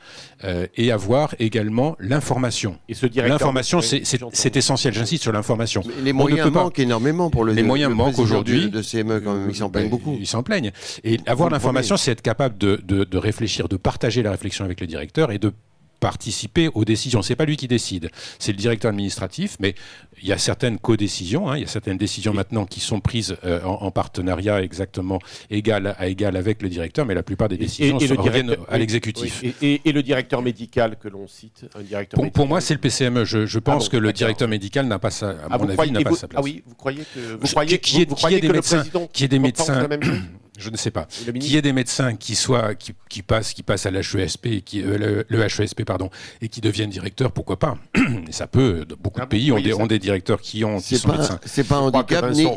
euh, et avoir également l'information. Et ce L'information, c'est essentiel. J'insiste sur l'information. Les moyens manquent énormément pour le. Les moyens manquent aujourd'hui. De, CME, quand même, ils s'en plaignent beaucoup. Ils s'en plaignent. Et avoir l'information, c'est être capable de, de, réfléchir, de partager la réflexion avec le directeur et de participer aux décisions. C'est pas lui qui décide, c'est le directeur administratif, mais il y a certaines codécisions, hein, il y a certaines décisions maintenant qui sont prises euh, en, partenariat exactement égal à égal avec le directeur, mais la plupart des décisions et, reviennent à l'exécutif. Et, le directeur médical que l'on cite, un directeur pour, pour, moi, c'est le PCME. Je, pense ah que le directeur médical n'a pas sa, à ah, mon avis, n'a pas sa place. Ah oui, vous croyez que vous croyez, qui, est, qui est des médecins, qui est des médecins je ne sais pas, qu'il y ait des médecins qui soient qui, qui passent qui passent à l'HESP qui euh, le, HESP pardon et qui deviennent directeurs, pourquoi pas? [clears throat] Ça peut. Beaucoup de pays ont des, ont des, directeurs qui ont qui sont médecins. C'est pas un handicap ni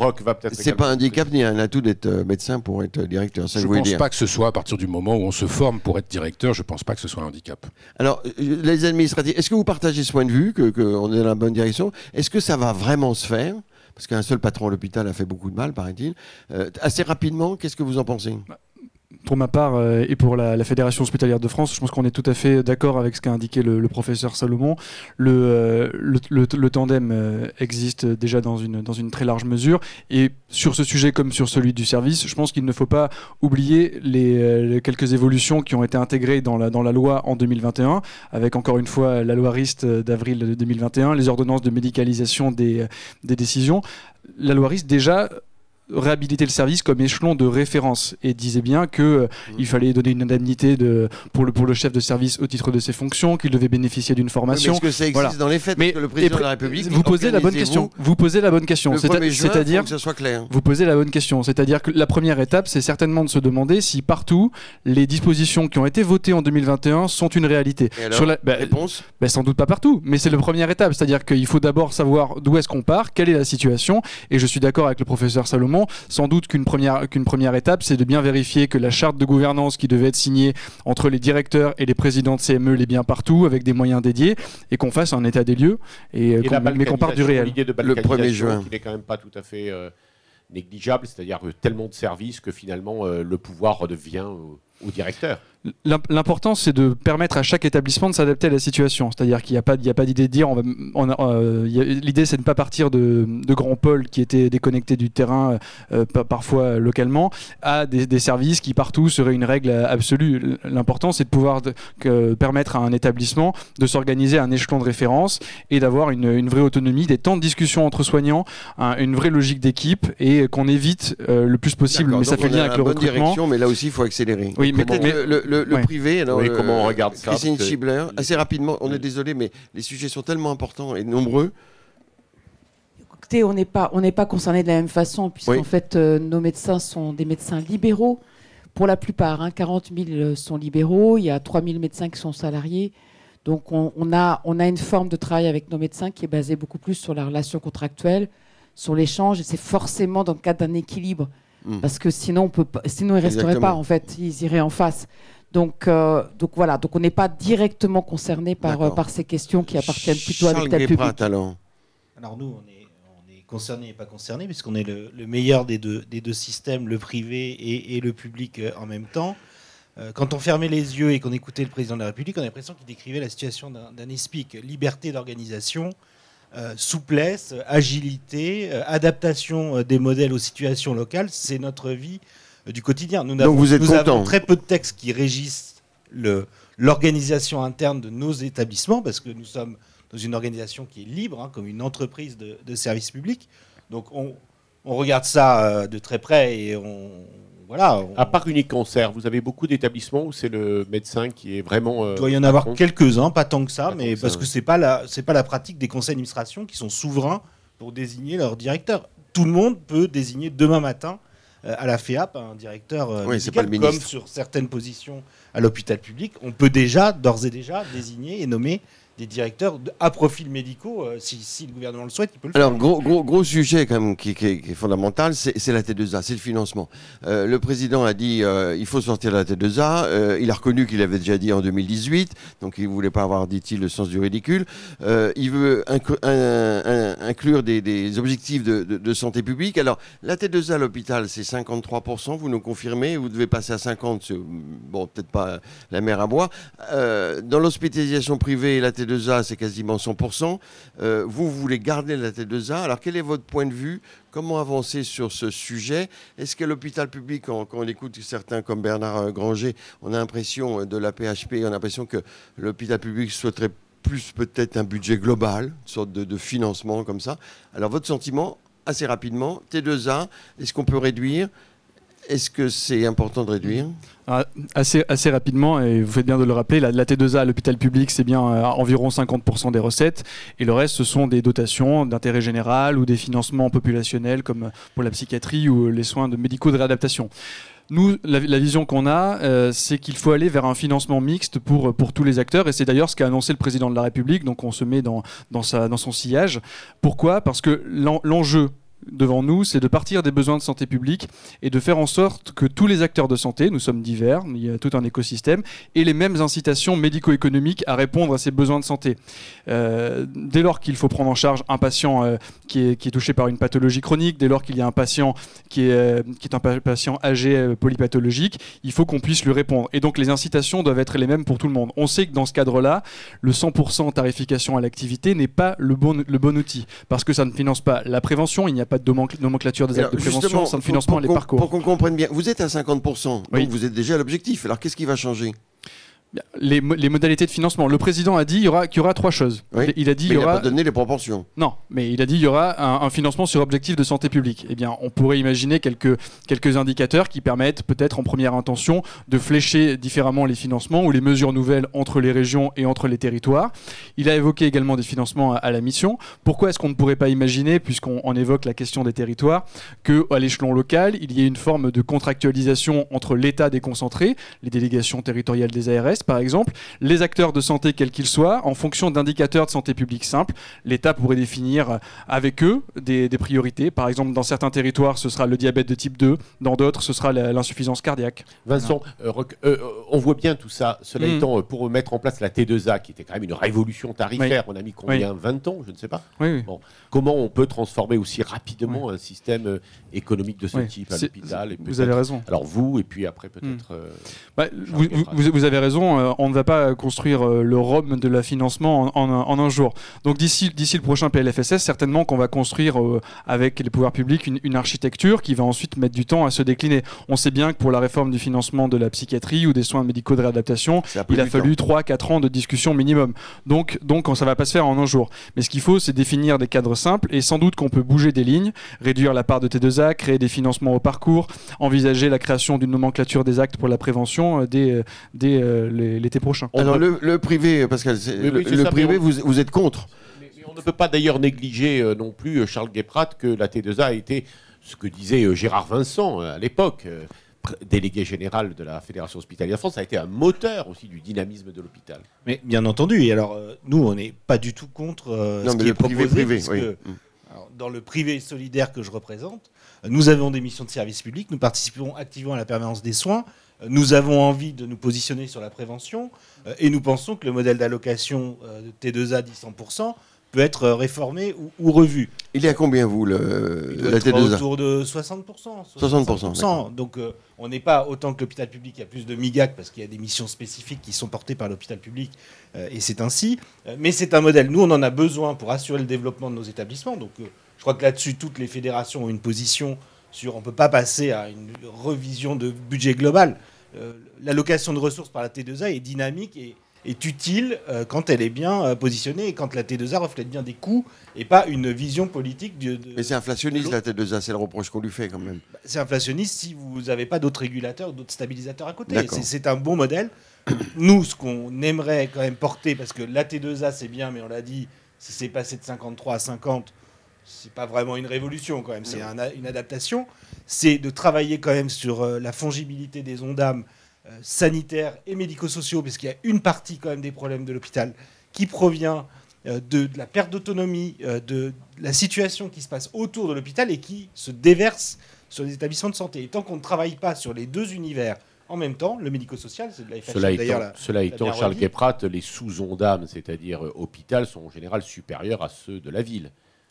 c'est pas un handicap ni un atout d'être euh, médecin pour être directeur. Ça je ne pense pas que ce soit à partir du moment où on se forme pour être directeur. Je pense pas que ce soit un handicap. Alors euh, les administratifs, est-ce que vous partagez ce point de vue que qu'on est dans la bonne direction? Est-ce que ça va vraiment se faire? Parce qu'un seul patron à l'hôpital a fait beaucoup de mal, paraît-il. Euh, assez rapidement, qu'est-ce que vous en pensez? Bah, pour ma part euh, et pour la, Fédération hospitalière de France, je pense qu'on est tout à fait d'accord avec ce qu'a indiqué le, professeur Salomon. Le, euh, tandem euh, existe déjà dans une, dans une très large mesure. Et sur ce sujet comme sur celui du service, je pense qu'il ne faut pas oublier les, quelques évolutions qui ont été intégrées dans la, dans la loi en 2021, avec encore une fois la loi RIST d'avril 2021, les ordonnances de médicalisation des, des décisions. La loi RIST déjà réhabiliter le service comme échelon de référence et disait bien que euh, il fallait donner une indemnité de, pour, le, pour le chef de service au titre de ses fonctions, qu'il devait bénéficier d'une formation. Est-ce que ça existe dans les faits? Mais que le président de la République vous posez la bonne question. Vous, posez la bonne question. C'est-à-dire que ça soit clair. Vous posez la bonne question. C'est-à-dire que la première étape, c'est certainement de se demander si partout les dispositions qui ont été votées en 2021 sont une réalité. Et alors, Sur la bah, réponse? bah, Sans doute pas partout, mais c'est la première étape. C'est-à-dire qu'il faut d'abord savoir d'où est-ce qu'on part, quelle est la situation. Et je suis d'accord avec le professeur Salomon. Sans doute qu'une première, qu'une première étape, c'est de bien vérifier que la charte de gouvernance qui devait être signée entre les directeurs et les présidents de CME l'est bien partout, avec des moyens dédiés, et qu'on fasse un état des lieux, et, et mais qu'on parte du réel. le 1er juin. Qui n'est quand même pas tout à fait euh, négligeable, c'est-à-dire tellement de services que finalement euh, le pouvoir redevient au directeur. L'important, c'est de permettre à chaque établissement de s'adapter à la situation. C'est-à-dire qu'il n'y a pas, pas d'idée de dire, on euh, l'idée, c'est de ne pas partir de, grands pôles qui étaient déconnectés du terrain, euh, parfois localement, à des, services qui partout seraient une règle absolue. L'important, c'est de pouvoir permettre à un établissement de s'organiser à un échelon de référence et d'avoir une, vraie autonomie, des temps de discussion entre soignants, une vraie logique d'équipe et qu'on évite euh, le plus possible. Mais ça fait bien avec le recrutement. Direction, mais là aussi, il faut accélérer. Oui, mais, le, le, privé. Alors, comment on regarde ça Christine Schibler, assez rapidement, on est désolé, mais les sujets sont tellement importants et nombreux. Écoutez, on n'est pas, on n'est pas concerné de la même façon, puisqu'en fait, euh, nos médecins sont des médecins libéraux. Pour la plupart, hein, 40 000 sont libéraux, il y a 3 000 médecins qui sont salariés. Donc on, a, on a une forme de travail avec nos médecins qui est basée beaucoup plus sur la relation contractuelle, sur l'échange, et c'est forcément dans le cadre d'un équilibre. Hmm. Parce que sinon, on peut sinon ils ne resteraient pas, en fait, ils iraient en face. Donc, euh, donc voilà, donc on n'est pas directement concerné par, euh, par ces questions qui appartiennent plutôt à l'État public. Alors. alors nous, on est, on est concernés et pas concernés, puisqu'on est le, meilleur des deux, des deux systèmes, le privé et, et le public euh, en même temps. quand on fermait les yeux et qu'on écoutait le président de la République, on a l'impression qu'il décrivait la situation d'un ESPIC, liberté d'organisation, souplesse, agilité, adaptation des modèles aux situations locales, c'est notre vie euh, du quotidien. Nous, avons, vous êtes nous avons très peu de textes qui régissent l'organisation interne de nos établissements, parce que nous sommes dans une organisation qui est libre, hein, comme une entreprise de, de service public. Donc on, regarde ça euh, de très près et on, voilà. À part Unique Cancer, vous avez beaucoup d'établissements où c'est le médecin qui est vraiment. Euh, Il doit y en avoir quelques-uns, pas tant que ça, mais parce que c'est pas la c'est pas la pratique des conseils d'administration qui sont souverains pour désigner leur directeur. Tout le monde peut désigner demain matin euh, à la FEAP, un directeur euh, comme sur certaines positions à l'hôpital public, on peut déjà, d'ores et déjà, désigner et nommer des directeurs à profil médicaux, euh, si, le gouvernement le souhaite, il peut le Alors, faire. Alors, gros, gros, sujet quand même qui, est fondamental, c'est la T2A, c'est le financement. Euh, le président a dit euh, il faut sortir de la T2A. il a reconnu qu'il avait déjà dit en 2018, donc il ne voulait pas avoir, dit-il, le sens du ridicule. il veut inclure des, objectifs de, santé publique. Alors, la T2A à l'hôpital, c'est 53%, vous nous confirmez, vous devez passer à 50%, bon, peut-être pas la mer à bois. dans l'hospitalisation privée, la T2 T2A, c'est quasiment 100%. Euh, vous, voulez garder la T2A. Alors, quel est votre point de vue? Comment avancer sur ce sujet? Est-ce que l'hôpital public, quand, on écoute certains comme Bernard Granger, on a l'impression de la PHP, on a l'impression que l'hôpital public souhaiterait plus peut-être un budget global, une sorte de, de financement comme ça. Alors, votre sentiment, assez rapidement, T2A, est-ce qu'on peut réduire est-ce que c'est important de réduire ah, assez, rapidement, et vous faites bien de le rappeler, la, T2A à l'hôpital public, c'est bien euh, environ 50% des recettes, et le reste, ce sont des dotations d'intérêt général ou des financements populationnels comme pour la psychiatrie ou les soins de médicaux de réadaptation. Nous, la, vision qu'on a, euh, c'est qu'il faut aller vers un financement mixte pour, pour tous les acteurs, et c'est d'ailleurs ce qu'a annoncé le président de la République, donc on se met dans, dans, sa, dans son sillage. Pourquoi? Parce que l'enjeu devant nous, c'est de partir des besoins de santé publique et de faire en sorte que tous les acteurs de santé, nous sommes divers, il y a tout un écosystème, aient les mêmes incitations médico-économiques à répondre à ces besoins de santé. Euh, dès lors qu'il faut prendre en charge un patient euh, qui, est, touché par une pathologie chronique, dès lors qu'il y a un patient qui est, euh, qui est un patient âgé polypathologique, il faut qu'on puisse lui répondre. Et donc les incitations doivent être les mêmes pour tout le monde. On sait que dans ce cadre-là, le 100% tarification à l'activité n'est pas le bon, le bon outil, parce que ça ne finance pas la prévention, il n'y a pas de nomenclature des actes de prévention, sans le financement les parcours. Pour qu'on comprenne bien, vous êtes à 50%, donc vous êtes déjà à l'objectif. Alors qu'est-ce qui va changer? Les, modalités de financement. Le président a dit qu'il y aura, y aura trois choses. Il a dit il y aura. pas donné les proportions. Non, mais il a dit qu'il y aura un, financement sur objectif de santé publique. Eh bien, on pourrait imaginer quelques, quelques indicateurs qui permettent peut-être en première intention de flécher différemment les financements ou les mesures nouvelles entre les régions et entre les territoires. Il a évoqué également des financements à, la mission. Pourquoi est-ce qu'on ne pourrait pas imaginer, puisqu'on évoque la question des territoires, qu'à l'échelon local, il y ait une forme de contractualisation entre l'État déconcentré, les délégations territoriales des ARS, par exemple, les acteurs de santé, quels qu'ils soient, en fonction d'indicateurs de santé publique simples, l'État pourrait définir euh, avec eux des, priorités. Par exemple, dans certains territoires, ce sera le diabète de type 2, dans d'autres, ce sera l'insuffisance cardiaque. Vincent, euh, euh, on voit bien tout ça. Cela hmm. étant, pour mettre en place la T2A, qui était quand même une révolution tarifaire, on a mis combien 20 ans, je ne sais pas. comment on peut transformer aussi rapidement un système économique de ce type à l'hôpital Vous avez raison. Alors vous, et puis après peut-être... Hmm. Bah, vous, avez raison euh, on ne va pas construire euh, le Rome de la financement en, un jour. Donc d'ici le prochain PLFSS, certainement qu'on va construire euh, avec les pouvoirs publics une, architecture qui va ensuite mettre du temps à se décliner. On sait bien que pour la réforme du financement de la psychiatrie ou des soins médicaux de réadaptation, il a fallu 3-4 ans de discussion minimum. Donc, donc ça ne va pas se faire en un jour. Mais ce qu'il faut, c'est définir des cadres simples et sans doute qu'on peut bouger des lignes, réduire la part de T2A, créer des financements au parcours, envisager la création d'une nomenclature des actes pour la prévention dès, dès l'été prochain. Alors le, privé, Pascal, le, privé, vous, êtes contre mais, on ne peut pas d'ailleurs négliger euh, non plus, euh, Charles Guéprat, que la T2A a été ce que disait euh, Gérard Vincent à l'époque délégué général de la Fédération hospitalière de France, a été un moteur aussi du dynamisme de l'hôpital. Mais bien entendu, et alors nous, on n'est pas du tout contre ce qui est proposé, privé, privé dans le privé solidaire que je représente, nous avons des missions de service public, nous participons activement à la permanence des soins, nous avons envie de nous positionner sur la prévention euh, et nous pensons que le modèle d'allocation euh, de T2A dit 100% peut être euh, réformé ou, revu. Il est à combien, vous, le, la T2A Autour de 60%. 60%. donc, on n'est pas autant que l'hôpital public, il y a plus de MIGAC parce qu'il y a des missions spécifiques qui sont portées par l'hôpital public, et c'est ainsi. mais c'est un modèle. Nous, on en a besoin pour assurer le développement de nos établissements. Donc, je crois que là-dessus, toutes les fédérations ont une position sur on ne peut pas passer à une revision de budget global. Euh, l'allocation de ressources par la T2A est dynamique et est utile euh, quand elle est bien euh, positionnée et quand la T2A reflète bien des coûts et pas une vision politique de. Mais c'est inflationniste la T2A, c'est le reproche qu'on lui fait quand même. Bah, c'est inflationniste si vous n'avez pas d'autres régulateurs, d'autres stabilisateurs à côté. C'est un bon modèle. Nous, ce qu'on aimerait quand même porter, parce que la T2A c'est bien, mais on l'a dit, c'est passé de 53 à 50 c'est pas vraiment une révolution quand même, c'est une adaptation, c'est de travailler quand même sur euh, la fongibilité des ondames euh, sanitaires et médico-sociaux, parce qu'il y a une partie quand même des problèmes de l'hôpital qui provient euh, de, la perte d'autonomie, de la situation qui se passe autour de l'hôpital et qui se déverse sur les établissements de santé. Et tant qu'on ne travaille pas sur les deux univers en même temps, le médico-social, c'est de la Cela étant, cela étant Charles Guéprat, les sous-ondames, c'est-à-dire hôpital, sont en général supérieurs à ceux de la ville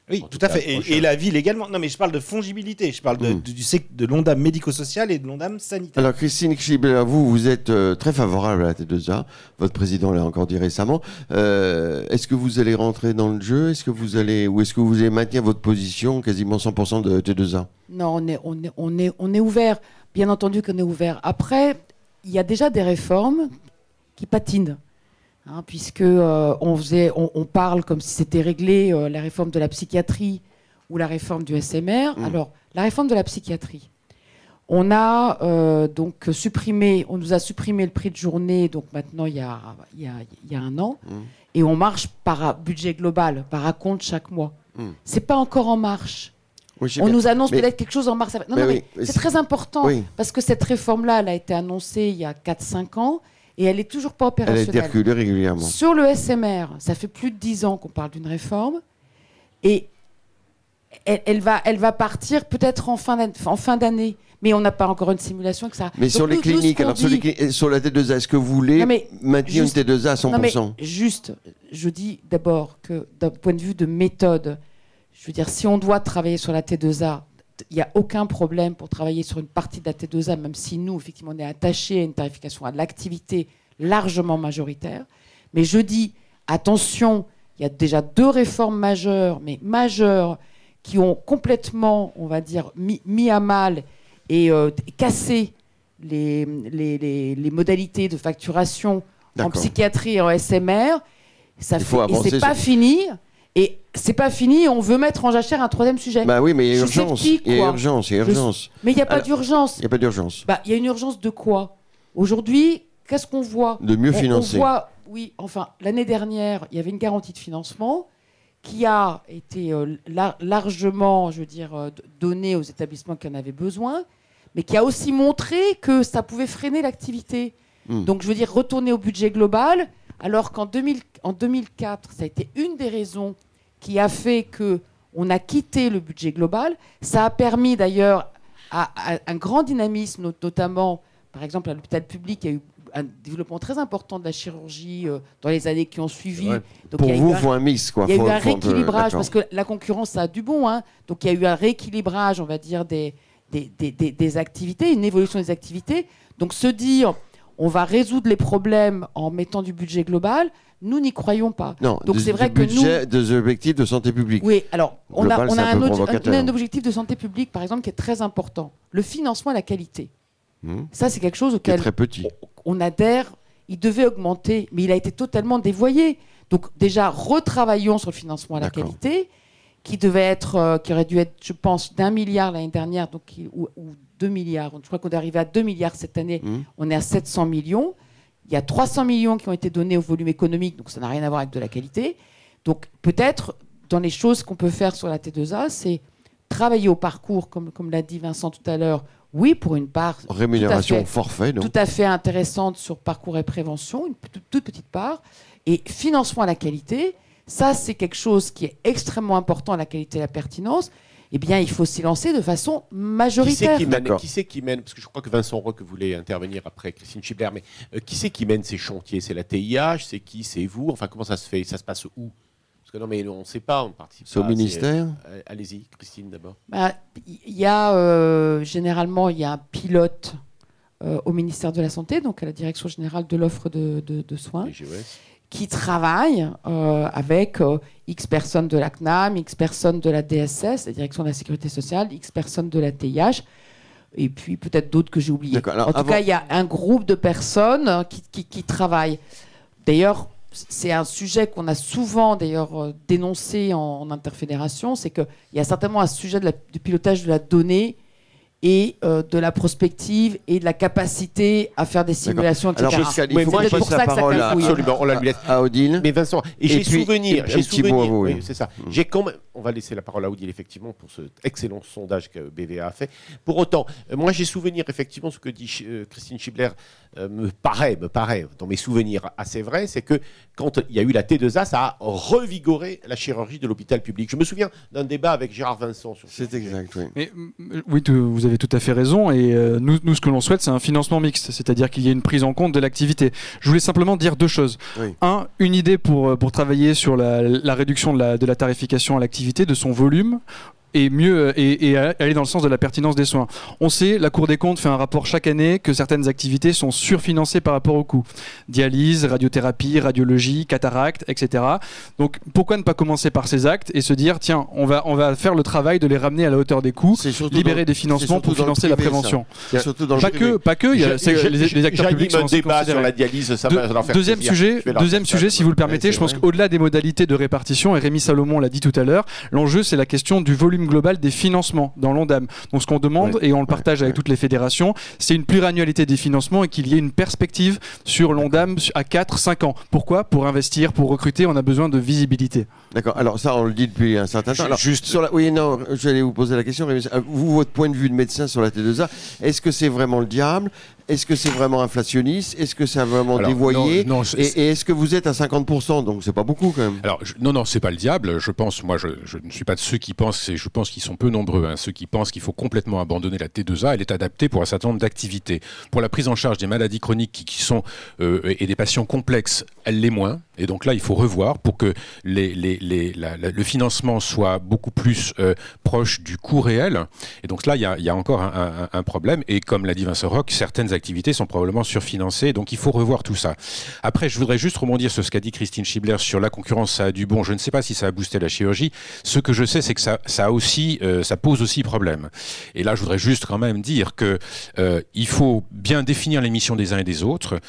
Oui, tout à fait. Et, la ville également. Non, mais je parle de fongibilité. Je parle de, mm. du, de l'ondame médico-social et de l'ondame sanitaire. Alors, Christine Schibler, vous, vous êtes euh, très favorable à la T2A. Votre président l'a encore dit récemment. Euh, est-ce que vous allez rentrer dans le jeu? Est-ce que vous allez, ou est-ce que vous allez maintenir votre position, quasiment 100% de T2A Non, on est, on est, on est, on est ouvert. Bien entendu qu'on est ouvert. Après, il y a déjà des réformes qui patinent. Hein, puisque euh, on, faisait, on, parle comme si c'était réglé euh, la réforme de la psychiatrie ou la réforme du SMR. Mmh. Alors, la réforme de la psychiatrie, on a euh, donc supprimé, on nous a supprimé le prix de journée, donc maintenant il y a, il y a, il y a un an, mmh. et on marche par budget global, par compte chaque mois. Mmh. C'est pas encore en marche. on nous annonce peut-être quelque chose en mars. Non, non, mais c'est très important parce que cette réforme-là, elle a été annoncée il y a 4-5 ans et elle n'est toujours pas opérationnelle. Elle est reculée régulièrement. Sur le SMR, ça fait plus de 10 ans qu'on parle d'une réforme, et elle, va, elle va partir peut-être en fin d'année. Mais on n'a pas encore une simulation que ça. Mais sur les cliniques, alors sur, la T2A, est-ce que vous voulez maintenir une T2A à 100% non mais Juste, je dis d'abord que d'un point de vue de méthode, je veux dire, si on doit travailler sur la T2A, il n'y a aucun problème pour travailler sur une partie de la T2A, même si nous, effectivement, on est attachés à une tarification à l'activité largement majoritaire. Mais je dis, attention, il y a déjà deux réformes majeures, mais majeures, qui ont complètement, on va dire, mis, à mal et euh, cassé les, les, modalités de facturation en psychiatrie et en SMR. Ça fait, et c'est pas fini. Et c'est pas fini, on veut mettre en jachère un troisième sujet. Bah oui, mais il y a urgence. Il y a urgence, il y a urgence. Mais il n'y a pas d'urgence. Il n'y a pas d'urgence. Bah, il y a une urgence de quoi? Aujourd'hui, qu'est-ce qu'on voit? De mieux financer. On voit, oui, enfin, l'année dernière, il y avait une garantie de financement qui a été euh, largement, je veux dire, euh, donnée aux établissements qui en avaient besoin, mais qui a aussi montré que ça pouvait freiner l'activité. Hmm. Donc, je veux dire, retourner au budget global, alors qu'en 2004, ça a été une des raisons qui a fait que on a quitté le budget global. Ça a permis d'ailleurs à, un grand dynamisme, notamment, par exemple, à l'hôpital public, il y a eu un développement très important de la chirurgie euh, dans les années qui ont suivi. Donc, Pour vous, il faut un mix. Quoi. Il y a eu un rééquilibrage, parce que la concurrence, ça a du bon. Hein. Donc il y a eu un rééquilibrage, on va dire, des, des, des, des, activités, une évolution des activités. Donc se dire, on va résoudre les problèmes en mettant du budget global, nous n'y croyons pas. Non, donc c'est vrai que nous des objectifs de santé publique. Oui, alors on a, on a un, un, objectif de santé publique par exemple qui est très important, le financement et la qualité. Hmm. Ça c'est quelque chose auquel très petit. On, adhère. Il devait augmenter, mais il a été totalement dévoyé. Donc déjà retravaillons sur le financement et la qualité, qui devait être, euh, qui aurait dû être, je pense, d'un milliard l'année dernière, donc ou, ou 2 milliards. Je crois qu'on est arrivé à 2 milliards cette année. Hmm. On est à 700 millions. Il y a 300 millions qui ont été donnés au volume économique, donc ça n'a rien à voir avec de la qualité. Donc peut-être, dans les choses qu'on peut faire sur la T2A, c'est travailler au parcours, comme, comme l'a dit Vincent tout à l'heure. Oui, pour une part. Rémunération forfait, Tout à fait intéressante sur parcours et prévention, une toute petite part. Et financement à la qualité, ça, c'est quelque chose qui est extrêmement important la qualité et la pertinence eh bien, il faut s'y lancer de façon majoritaire. Qui c'est qui, mène, Parce que je crois que Vincent Roque voulait intervenir après Christine Schibler, mais euh, qui c'est qui mène ces chantiers? C'est la TIH C'est qui? C'est vous? Enfin, comment ça se fait? Ça se passe où? Parce que non, mais on ne sait pas, on participe. C'est au ministère euh, Allez-y, Christine, d'abord. Bah, il y a, euh, généralement, il y a un pilote au ministère de la Santé, donc à la Direction générale de l'offre de, de, soins qui travaillent euh, avec euh, X personnes de la CNAM, X personnes de la DSS, la Direction de la Sécurité sociale, X personnes de la TIH, et puis peut-être d'autres que j'ai oubliés. En tout cas, il y a un groupe de personnes qui, qui, travaillent. D'ailleurs, c'est un sujet qu'on a souvent d'ailleurs euh, dénoncé en, interfédération, c'est qu'il y a certainement un sujet de pilotage de la donnée et euh, de la prospective et de la capacité à faire des simulations, etc. Alors, il faut que je passe la parole à, absolument, on la lui à, Odile. Mais Vincent, et, j'ai souvenir, j'ai souvenir, oui, c'est ça. J'ai quand même, on va laisser la parole à Odile effectivement pour ce excellent sondage que BVA a fait. Pour autant, euh, moi j'ai souvenir effectivement ce que dit euh, Christine Schibler me paraît, me paraît dans mes souvenirs assez vrai, c'est que quand il y a eu la T2A, ça a revigoré la chirurgie de l'hôpital public. Je me souviens d'un débat avec Gérard Vincent sur. C'est exact, oui. Mais oui, tu, vous avez tout à fait raison. Et nous, nous, ce que l'on souhaite, c'est un financement mixte, c'est-à-dire qu'il y ait une prise en compte de l'activité. Je voulais simplement dire deux choses. Un, une idée pour, pour travailler sur la, la réduction de la, de la tarification à l'activité, de son volume et mieux euh, et, aller dans le sens de la pertinence des soins. On sait, la Cour des comptes fait un rapport chaque année que certaines activités sont surfinancées par rapport au coût. Dialyse, radiothérapie, radiologie, cataracte, etc. Donc pourquoi ne pas commencer par ces actes et se dire tiens, on va on va faire le travail de les ramener à la hauteur des coûts, libérer des financements pour financer la prévention. pas que pas que, il y a les, acteurs publics sont débat sur la dialyse, ça va faire Deuxième sujet, deuxième sujet, si vous le permettez, je pense qu'au-delà des modalités de répartition, et Rémi Salomon l'a dit tout à l'heure, l'enjeu c'est la question du volume global des financements dans l'ONDAM. Donc ce qu'on demande, et on le partage avec toutes les fédérations, c'est une pluriannualité des financements et qu'il y ait une perspective sur l'ONDAM à 4-5 ans. Pourquoi? Pour investir, pour recruter, on a besoin de visibilité. D'accord. Alors ça, on le dit depuis un certain temps. Alors, juste sur la... Oui, non, j'allais vous poser la question. Vous, votre point de vue de médecin sur la T2A, est-ce que c'est vraiment le diable? Est-ce que c'est vraiment inflationniste? Est-ce que ça a vraiment dévoyé? Et, est-ce que vous êtes à 50% Donc c'est pas beaucoup quand même. Alors non, non, c'est pas le diable. Je pense, moi, je, ne suis pas de ceux qui pensent, et je pense qu'ils sont peu nombreux, hein, ceux qui pensent qu'il faut complètement abandonner la T2A. Elle est adaptée pour un certain nombre d'activités. Pour la prise en charge des maladies chroniques qui, sont euh, et des patients complexes, elle l'est moins. Et donc là, il faut revoir pour que le financement soit beaucoup plus euh, proche du coût réel. Et donc là, il y a, encore un, problème. Et comme l'a dit Vincent Roch, certaines activités sont probablement surfinancées. Donc il faut revoir tout ça. Après, je voudrais juste rebondir sur ce qu'a dit Christine Schibler sur la concurrence. Ça a du bon. Je ne sais pas si ça a boosté la chirurgie. Ce que je sais, c'est que euh, ça pose aussi problème. Et là, je voudrais juste quand même dire que euh, il faut bien définir les missions des uns et des autres.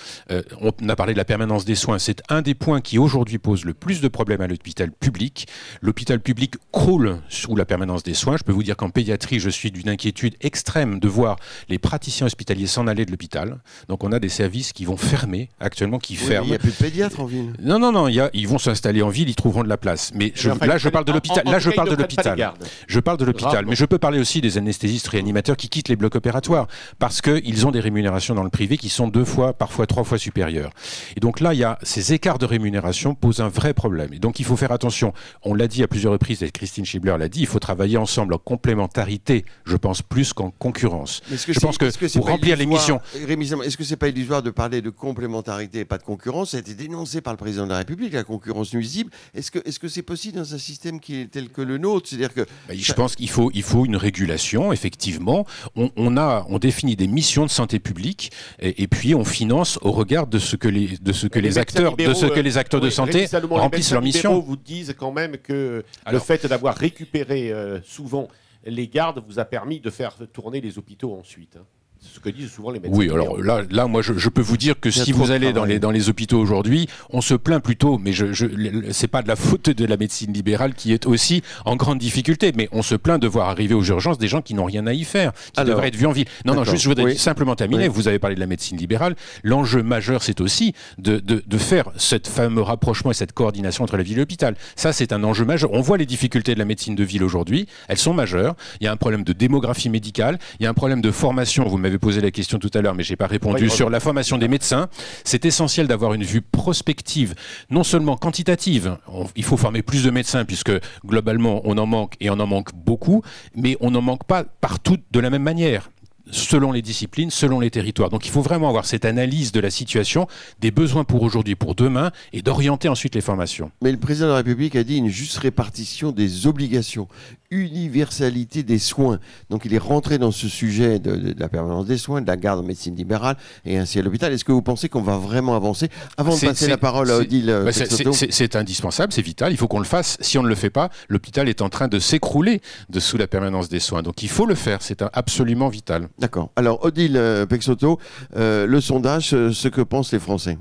on a parlé de la permanence des soins. C'est un des points qui aujourd'hui pose le plus de problèmes à l'hôpital public. L'hôpital public croule sous la permanence des soins. Je peux vous dire qu'en pédiatrie, je suis d'une inquiétude extrême de voir les praticiens hospitaliers s'en aller de l'hôpital. Donc on a des services qui vont fermer actuellement, qui ferment. Il n'y a plus de pédiatres en ville. Non, non, non. Y a, ils vont s'installer en ville, ils trouveront de la place. Mais là, je parle de l'hôpital. Là, je parle de l'hôpital. Je parle de l'hôpital. Mais je peux parler aussi des anesthésistes réanimateurs qui quittent les blocs opératoires parce qu'ils ont des rémunérations dans le privé qui sont deux fois, parfois trois fois supérieures. Et donc là, il y a ces écarts de rémunération pose un vrai problème. Et donc il faut faire attention. On l'a dit à plusieurs reprises, et Christine Schibler l'a dit, il faut travailler ensemble en complémentarité, je pense, plus qu'en concurrence. je pense que, pour remplir les missions... Est-ce que c'est pas illusoire de parler de complémentarité et pas de concurrence Ça a été dénoncé par le président de la République, la concurrence nuisible. Est-ce que c'est -ce possible dans un système qui est tel que le nôtre? C'est-à-dire que... Bah, je pense qu'il faut, il faut une régulation, effectivement. On, a, on définit des missions de santé publique et, puis on finance au regard de ce que les, de ce que les, acteurs, de ce que les acteurs de santé remplissent leur mission. vous disent quand même que le fait d'avoir récupéré euh, souvent les gardes vous a permis de faire tourner les hôpitaux ensuite. Hein ce que disent souvent les médecins. Oui, alors là, là moi, je, peux vous dire que si vous allez dans les, dans les hôpitaux aujourd'hui, on se plaint plutôt, mais je, je c'est pas de la faute de la médecine libérale qui est aussi en grande difficulté, mais on se plaint de voir arriver aux urgences des gens qui n'ont rien à y faire, qui devraient être vus en vie. Non, non, juste, je voudrais simplement terminer. Vous avez parlé de la médecine libérale. L'enjeu majeur, c'est aussi de, de, de, faire ce fameux rapprochement et cette coordination entre la ville et l'hôpital. Ça, c'est un enjeu majeur. On voit les difficultés de la médecine de ville aujourd'hui. Elles sont majeures. Il y a un problème de démographie médicale. Il y a un problème de formation. Vous m'avez posé la question tout à l'heure, mais j'ai pas répondu sur la formation des médecins. C'est essentiel d'avoir une vue prospective, non seulement quantitative. il faut former plus de médecins puisque globalement on en manque et on en manque beaucoup, mais on n'en manque pas partout de la même manière selon les disciplines, selon les territoires. Donc il faut vraiment avoir cette analyse de la situation, des besoins pour aujourd'hui, pour demain, et d'orienter ensuite les formations. Mais le président de la République a dit une juste répartition des obligations, universalité des soins. Donc il est rentré dans ce sujet de, la permanence des soins, de la garde en médecine libérale et ainsi à l'hôpital. Est-ce que vous pensez qu'on va vraiment avancer Avant de passer la parole à Odile bah, C'est indispensable, c'est vital, il faut qu'on le fasse. Si on ne le fait pas, l'hôpital est en train de s'écrouler sous la permanence des soins. Donc il faut le faire, c'est absolument vital. D'accord. Alors, Odile euh, Pexoto, euh, le sondage, euh, ce que pensent les Français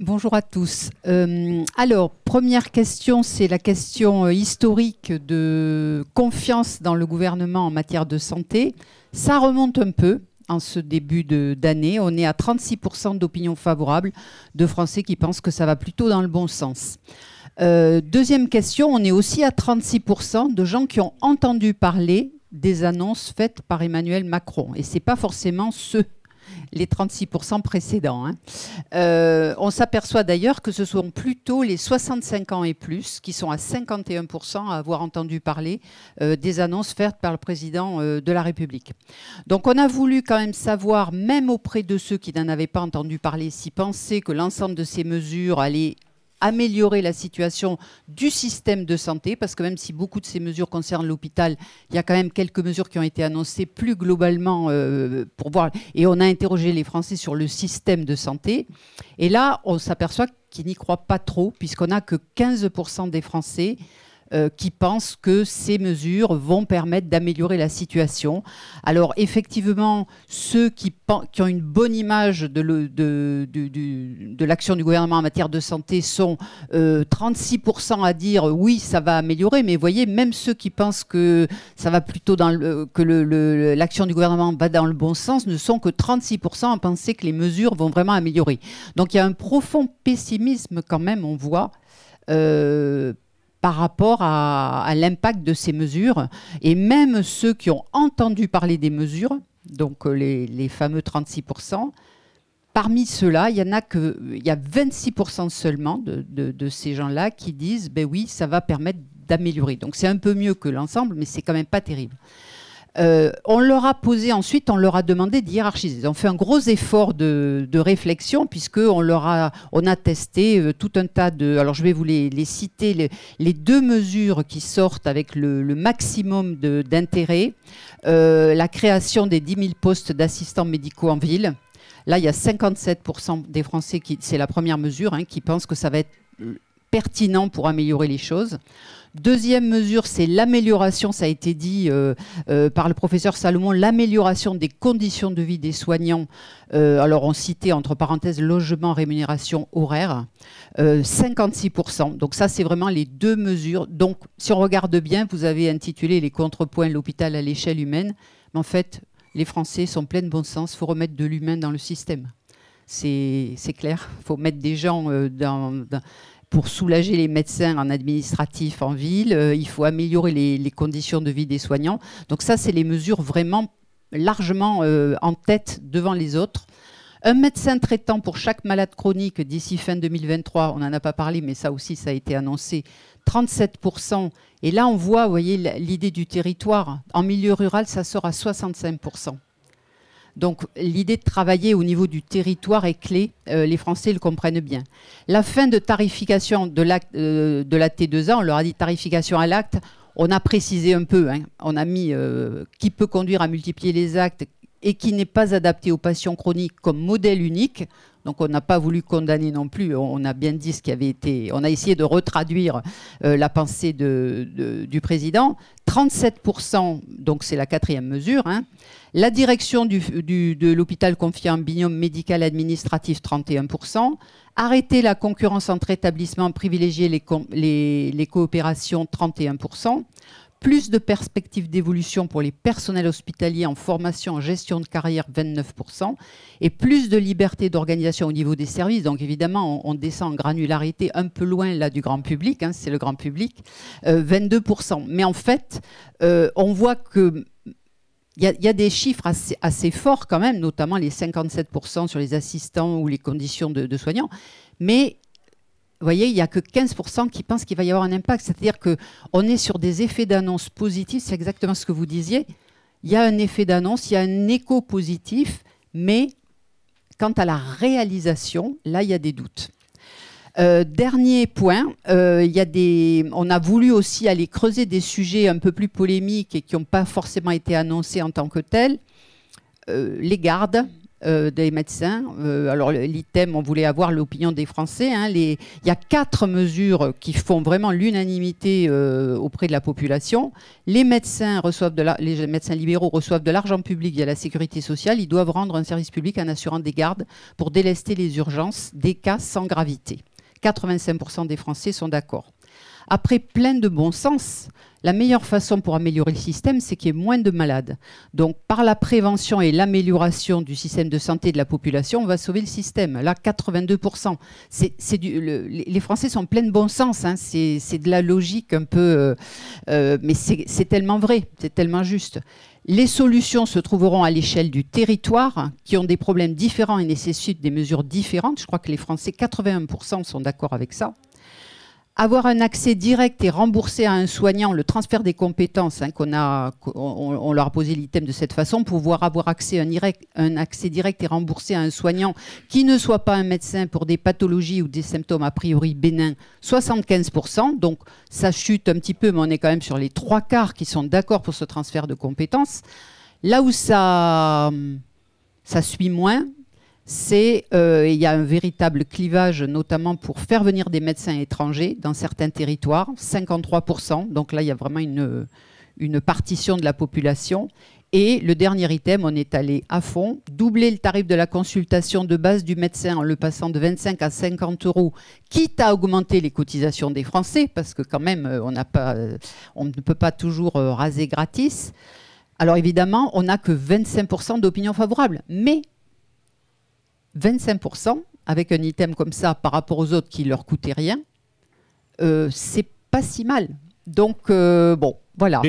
Bonjour à tous. alors, première question, c'est la question historique de confiance dans le gouvernement en matière de santé. Ça remonte un peu en ce début d'année. On est à 36% d'opinion favorable de Français qui pensent que ça va plutôt dans le bon sens. deuxième question, on est aussi à 36% de gens qui ont entendu parler des annonces faites par Emmanuel Macron. Et ce n'est pas forcément ceux les 36% précédents. Hein. Euh, on s'aperçoit d'ailleurs que ce sont plutôt les 65 ans et plus qui sont à 51% à avoir entendu parler euh, des annonces faites par le président euh, de la République. Donc on a voulu quand même savoir, même auprès de ceux qui n'en avaient pas entendu parler, s'ils pensaient que l'ensemble de ces mesures allaient améliorer la situation du système de santé, parce que même si beaucoup de ces mesures concernent l'hôpital, il y a quand même quelques mesures qui ont été annoncées plus globalement euh, pour voir. Et on a interrogé les Français sur le système de santé. Et là, on s'aperçoit qu'ils n'y croient pas trop, puisqu'on n'a que 15% des Français euh, qui pensent que ces mesures vont permettre d'améliorer la situation. Alors effectivement, ceux qui, ont une bonne image de, l'action du gouvernement en matière de santé sont 36% euh, à dire oui, ça va améliorer, mais voyez, même ceux qui pensent que ça va plutôt que l'action du gouvernement va dans le bon sens ne sont que 36% à penser que les mesures vont vraiment améliorer. Donc il y a un profond pessimisme quand même, on voit. Euh, par rapport à, l'impact de ces mesures. Et même ceux qui ont entendu parler des mesures, donc euh, les, fameux 36%, parmi ceux-là, il y en a que, il y a 26% seulement de, ces gens-là qui disent, ben oui, ça va permettre d'améliorer. Donc c'est un peu mieux que l'ensemble, mais c'est quand même pas terrible. Euh, on leur a posé ensuite, on leur a demandé de hiérarchiser. On fait un gros effort de, réflexion puisque on leur a, on a testé euh, tout un tas de. Alors je vais vous les, citer les, deux mesures qui sortent avec le, maximum d'intérêt. Euh, la création des 10 000 postes d'assistants médicaux en ville. Là, il y a 57% des Français qui, c'est la première mesure, hein, qui pensent que ça va être pertinent pour améliorer les choses. Deuxième mesure, c'est l'amélioration, ça a été dit euh, euh, par le professeur Salomon, l'amélioration des conditions de vie des soignants. Euh, alors on citait entre parenthèses logement, rémunération, horaire, 56%. Donc ça, c'est vraiment les deux mesures. Donc si on regarde bien, vous avez intitulé les contrepoints l'hôpital à l'échelle humaine. Mais en fait, les Français sont pleins de bon sens. Il faut remettre de l'humain dans le système. C'est clair. Il faut mettre des gens dans pour soulager les médecins en administratif en ville, euh, il faut améliorer les, conditions de vie des soignants. Donc ça, c'est les mesures vraiment largement euh, en tête devant les autres. Un médecin traitant pour chaque malade chronique d'ici fin 2023, on n'en a pas parlé, mais ça aussi, ça a été annoncé, 37%. Et là, on voit, vous voyez, l'idée du territoire. En milieu rural, ça sort à 65%. Donc l'idée de travailler au niveau du territoire est clé, euh, les Français le comprennent bien. La fin de tarification de, euh, la T2A, on leur a dit tarification à l'acte, on a précisé un peu, hein. on a mis euh, qui peut conduire à multiplier les actes et qui n'est pas adapté aux patients chroniques comme modèle unique. Donc on n'a pas voulu condamner non plus, on a bien dit ce qui avait été, on a essayé de retraduire la pensée du président. 37%, donc c'est la quatrième mesure, hein, la direction de l'hôpital confié en binôme médical administratif, 31%. Arrêter la concurrence entre établissements, privilégier les, coopérations, 31%. Plus de perspectives d'évolution pour les personnels hospitaliers en formation en gestion de carrière, 29%. Et plus de liberté d'organisation au niveau des services. Donc évidemment, on, descend en granularité un peu loin là du grand public, hein, c'est le grand public, 22%. Euh, Mais en fait, euh, on voit que il y, a des chiffres assez, forts quand même, notamment les 57% sur les assistants ou les conditions de, soignants. Mais vous voyez, il n'y a que 15% qui pensent qu'il va y avoir un impact. C'est-à-dire qu'on est sur des effets d'annonce positifs, c'est exactement ce que vous disiez. Il y a un effet d'annonce, il y a un écho positif, mais quant à la réalisation, là, il y a des doutes. Euh, dernier point, euh, y a des, on a voulu aussi aller creuser des sujets un peu plus polémiques et qui n'ont pas forcément été annoncés en tant que tels. Euh, les gardes des médecins. alors l'item, on voulait avoir l'opinion des Français. Hein. il y a quatre mesures qui font vraiment l'unanimité auprès de la population. Les médecins, les médecins libéraux reçoivent de l'argent public via la sécurité sociale. Ils doivent rendre un service public en assurant des gardes pour délester les urgences des cas sans gravité. 85% des Français sont d'accord. Après, plein de bon sens. La meilleure façon pour améliorer le système, c'est qu'il y ait moins de malades. Donc, par la prévention et l'amélioration du système de santé de la population, on va sauver le système. Là, 82%. C'est, du, les Français sont pleins de bon sens. Hein. C'est, de la logique un peu. Euh, euh, mais c'est tellement vrai, c'est tellement juste. Les solutions se trouveront à l'échelle du territoire, qui ont des problèmes différents et nécessitent des mesures différentes. Je crois que les Français, 81% sont d'accord avec ça avoir un accès direct et remboursé à un soignant, le transfert des compétences, hein, qu'on a, on, leur a posé l'item de cette façon, pouvoir avoir accès un, un, accès direct et remboursé à un soignant qui ne soit pas un médecin pour des pathologies ou des symptômes a priori bénins, 75%. Donc ça chute un petit peu, mais on est quand même sur les trois quarts qui sont d'accord pour ce transfert de compétences. Là où ça, ça suit moins, c'est euh, il y a un véritable clivage, notamment pour faire venir des médecins étrangers dans certains territoires, 53%. Donc là, il y a vraiment une, partition de la population. Et le dernier item, on est allé à fond, doubler le tarif de la consultation de base du médecin en le passant de 25 à 50 euros, quitte à augmenter les cotisations des Français, parce que quand même, euh, on, euh, on ne peut pas toujours raser gratis. Alors évidemment, on n'a que 25% d'opinion favorable, mais 25% avec un item comme ça par rapport aux autres qui leur coûtaient rien, euh, c'est pas si mal. Donc, euh, bon, voilà.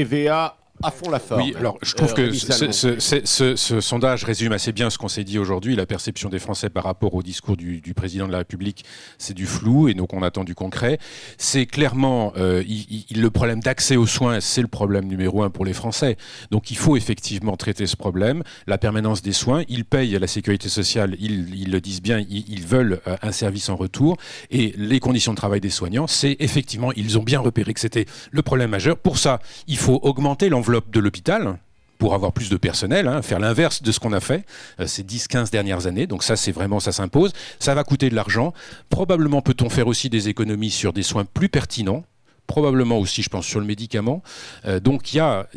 À fond la forme. Oui, alors je trouve que ce, sondage résume assez bien ce qu'on s'est dit aujourd'hui. La perception des Français par rapport au discours du, président de la République, c'est du flou et donc on attend du concret. C'est clairement euh, le problème d'accès aux soins, c'est le problème numéro un pour les Français. Donc il faut effectivement traiter ce problème. La permanence des soins, ils payent la sécurité sociale, ils, le disent bien, ils, veulent euh, un service en retour. Et les conditions de travail des soignants, c'est effectivement, ils ont bien repéré que c'était le problème majeur. Pour ça, il faut augmenter l'enveloppe de l'hôpital pour avoir plus de personnel, hein, faire l'inverse de ce qu'on a fait euh, ces 10-15 dernières années. Donc ça, c'est vraiment, ça s'impose. Ça va coûter de l'argent. Probablement peut-on faire aussi des économies sur des soins plus pertinents probablement aussi, je pense, sur le médicament. Euh, donc il y a,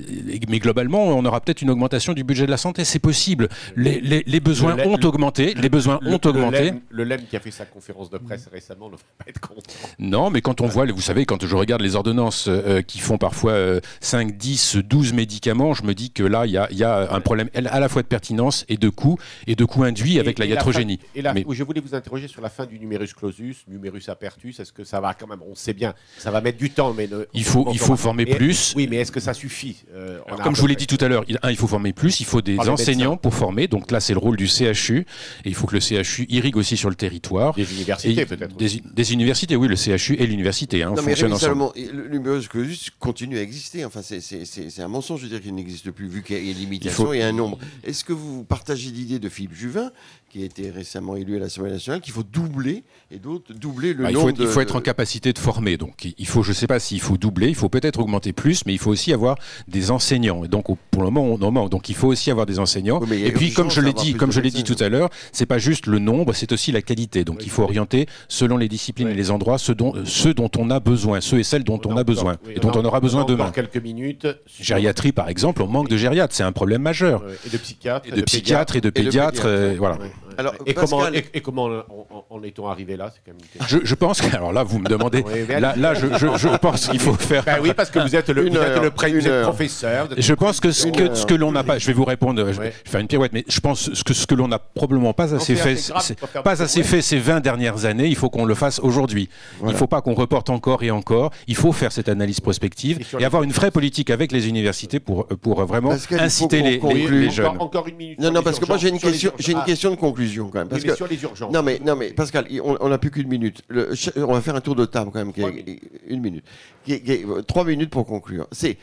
mais globalement, on aura peut-être une augmentation du budget de la santé. C'est possible. Les, les, besoins ont augmenté. les besoins ont augmenté. Le LEM qui a fait sa conférence de presse récemment ne va pas être content. Non, mais quand on voit, vous savez, quand je regarde les ordonnances euh, qui font parfois 5, 10, 12 médicaments, je me dis que là, il y a, y a, un problème à la fois de pertinence et de coût, et de coût induit avec la iatrogénie. Et là, je voulais vous interroger sur la fin du numerus clausus, numerus apertus. Est-ce que ça va quand même? On sait bien, ça va mettre du temps mais il faut, il faut former plus. Oui, mais est-ce que ça suffit euh, Comme je vous l'ai dit tout à l'heure, il, il faut former plus, il faut des enseignants pour former. Donc là, c'est le rôle du CHU. Et il faut que le CHU irrigue aussi sur le territoire. Des universités, peut-être. Des, universités, oui, le CHU et l'université. Hein, non, mais le numéro continue à exister. Enfin, c'est un mensonge de dire qu'il n'existe plus, vu qu'il y a une limitation et un nombre. Est-ce que vous partagez l'idée de Philippe Juvin qui a été récemment élu à l'Assemblée nationale, qu'il faut doubler et d'autres doubler le bah, nombre. Il faut, il faut être en capacité de former. Donc, il faut, je ne sais pas s'il faut doubler, il faut peut-être augmenter plus, mais il faut aussi avoir des enseignants. Et donc, pour le moment, on en manque. Donc, il faut aussi avoir des enseignants. et puis, comme je l'ai dit, comme je l'ai dit tout à l'heure, c'est pas juste le nombre, c'est aussi la qualité. Donc, il faut orienter selon les disciplines et les endroits ceux dont, ceux dont on a besoin, ceux et celles dont on a besoin et dont on aura besoin demain. quelques minutes. Gériatrie, par exemple, on manque de gériatres, c'est un problème majeur. Et de psychiatres. Et de psychiatres et de pédiatres, voilà. Alors, et, comment, et, comment, en, est-on arrivé là? Je, je, pense que, alors là, vous me demandez, [laughs] là, là, je, je pense qu'il faut faire. Ben oui, parce que vous êtes le, vous êtes le professeur. Je pense que ce que, ce que l'on n'a pas, je vais vous répondre, je vais faire une pirouette, mais je pense que ce que l'on n'a probablement pas assez fait, pas assez fait ces 20 dernières années, il faut qu'on le fasse aujourd'hui. Il ne faut pas qu'on reporte encore et encore. Il faut faire cette analyse prospective et avoir une vraie politique avec les universités pour, pour vraiment inciter les, les, jeunes. Encore une minute. Non, non, parce que moi j'ai une j'ai une question de conclusion quand même. Parce que, sur les urgences. Non mais, non, mais Pascal, on n'a plus qu'une minute. on va faire un tour de table quand même. une minute. trois minutes pour conclure. C'est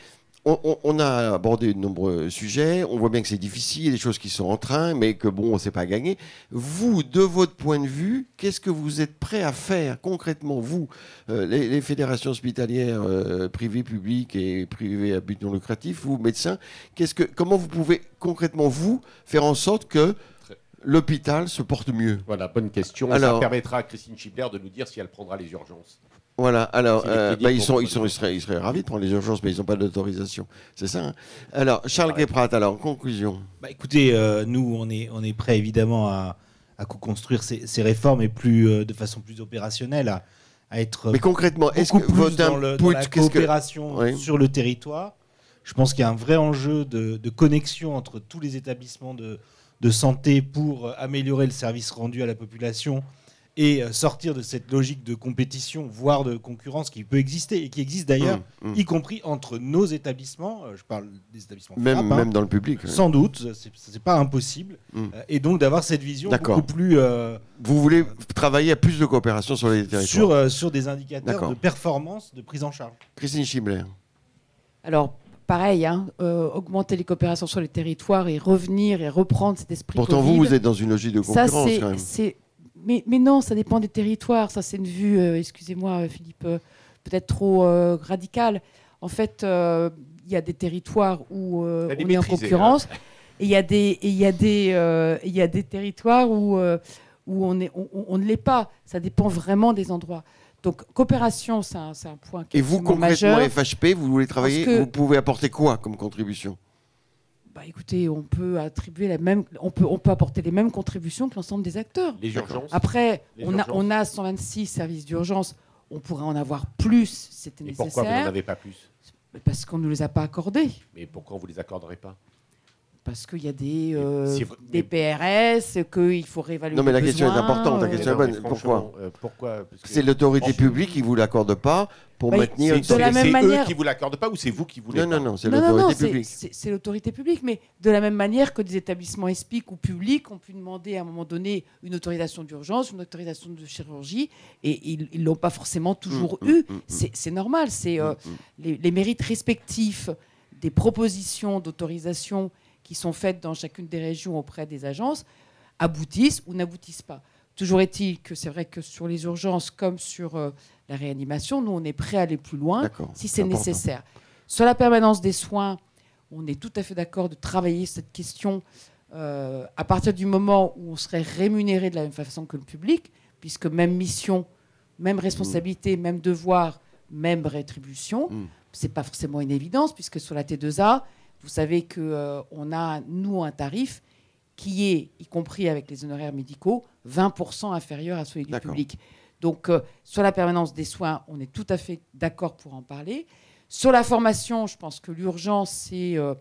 on, a abordé de nombreux sujets, on voit bien que c'est difficile, il y a des choses qui sont en train, mais que bon, on ne sait pas gagner. Vous, de votre point de vue, qu'est-ce que vous êtes prêt à faire concrètement, vous, euh, les, fédérations hospitalières euh, privées, publiques et privées à but non lucratif, vous, médecins, que, comment vous pouvez concrètement, vous, faire en sorte que l'hôpital se porte mieux Voilà, bonne question. Alors, Ça permettra à Christine Schibler de nous dire si elle prendra les urgences. Voilà, alors euh, bah, ils, sont, ils, sont, ils, seraient, ils, seraient, ravis de prendre les urgences, mais ils n'ont pas d'autorisation. C'est ça hein Alors, Charles Guéprat, alors, en conclusion. Bah, écoutez, euh, nous, on est, on est prêt évidemment à, à co-construire ces, ces, réformes et plus, euh, de façon plus opérationnelle, à, à être Mais concrètement, est-ce que plus votre dans, le, input, la que- coopération Oui. sur le territoire. Je pense qu'il y a un vrai enjeu de, de connexion entre tous les établissements de, de santé pour euh, améliorer le service rendu à la population et euh, sortir de cette logique de compétition, voire de concurrence qui peut exister et qui existe d'ailleurs, Hum, hum. y compris entre nos établissements. euh, Je parle des établissements Même, hein. même dans le public. ouais. Sans doute, c'est pas impossible. Euh, Et donc d'avoir cette vision beaucoup plus euh, Vous voulez travailler à plus de coopération sur les territoires sur, euh, sur des indicateurs de performance, de prise en charge. Christine Schibler. Alors, pareil, hein, euh, augmenter les coopérations sur les territoires et revenir et reprendre cet esprit Pourtant, vous, Covid. vous êtes dans une logique de Ça, concurrence c'est- quand même. Mais, mais non, ça dépend des territoires. Ça, c'est une vue, euh, excusez-moi, euh, Philippe, euh, peut-être trop euh, radicale. En fait, euh, il y a des territoires où euh, on est en concurrence. Et il y a des, et y a des, euh, il y a des territoires où, euh, où on, est, on, on- on ne l'est pas. Ça dépend vraiment des endroits. Donc, coopération, c'est un, point qui est Et vous, concrètement, majeur. FHP, vous voulez travailler, que- vous pouvez apporter quoi comme contribution? Bah, écoutez, on peut attribuer la même, on peut, on peut apporter les mêmes contributions que l'ensemble des acteurs. Les urgences. Après, Les on a, on a 126 services d'urgence. On pourrait en avoir plus, si c'était Et pourquoi vous n'en nécessaire, avez pas plus? Parce qu'on ne nous les a pas accordés. Mais pourquoi on vous les accorderait pas? Parce qu'il y a des, euh, si vous- des PRS, qu'il faut réévaluer. Non, mais la question est importante, la euh, question est bonne. Pourquoi euh, Pourquoi? C'est l'autorité publique qui vous l'accorde pas pour Bah, maintenir une C'est de la c'est même eux manière- qui vous l'accordent pas ou c'est vous qui voulez Non, non, non, c'est l'autorité publique. c'est l'autorité publique, mais de la même manière que des établissements ESPIC ou publics ont pu demander à un moment donné une autorisation d'urgence, une autorisation de chirurgie, et ils ne l'ont pas forcément toujours Mm, eu. mm, mm, C'est normal, c'est euh, les, les mérites respectifs des propositions d'autorisation qui sont faites dans chacune des régions auprès des agences aboutissent ou n'aboutissent pas. Toujours est-il que c'est vrai que sur les urgences comme sur euh, la réanimation, nous, on est prêt à aller plus loin si c'est nécessaire. Sur la permanence des soins, on est tout à fait d'accord de travailler cette question euh, à partir du moment où on serait rémunéré de la même façon que le public, puisque même mission, même responsabilité, même devoir, même rétribution. Mm. C'est pas forcément une évidence, puisque sur la T2A, vous savez que euh, on a nous un tarif qui est, y compris avec les honoraires médicaux, 20% inférieur à celui du public. Donc, euh, sur la permanence des soins, on est tout à fait d'accord pour en parler. Sur la formation, je pense que l'urgence, c'est euh,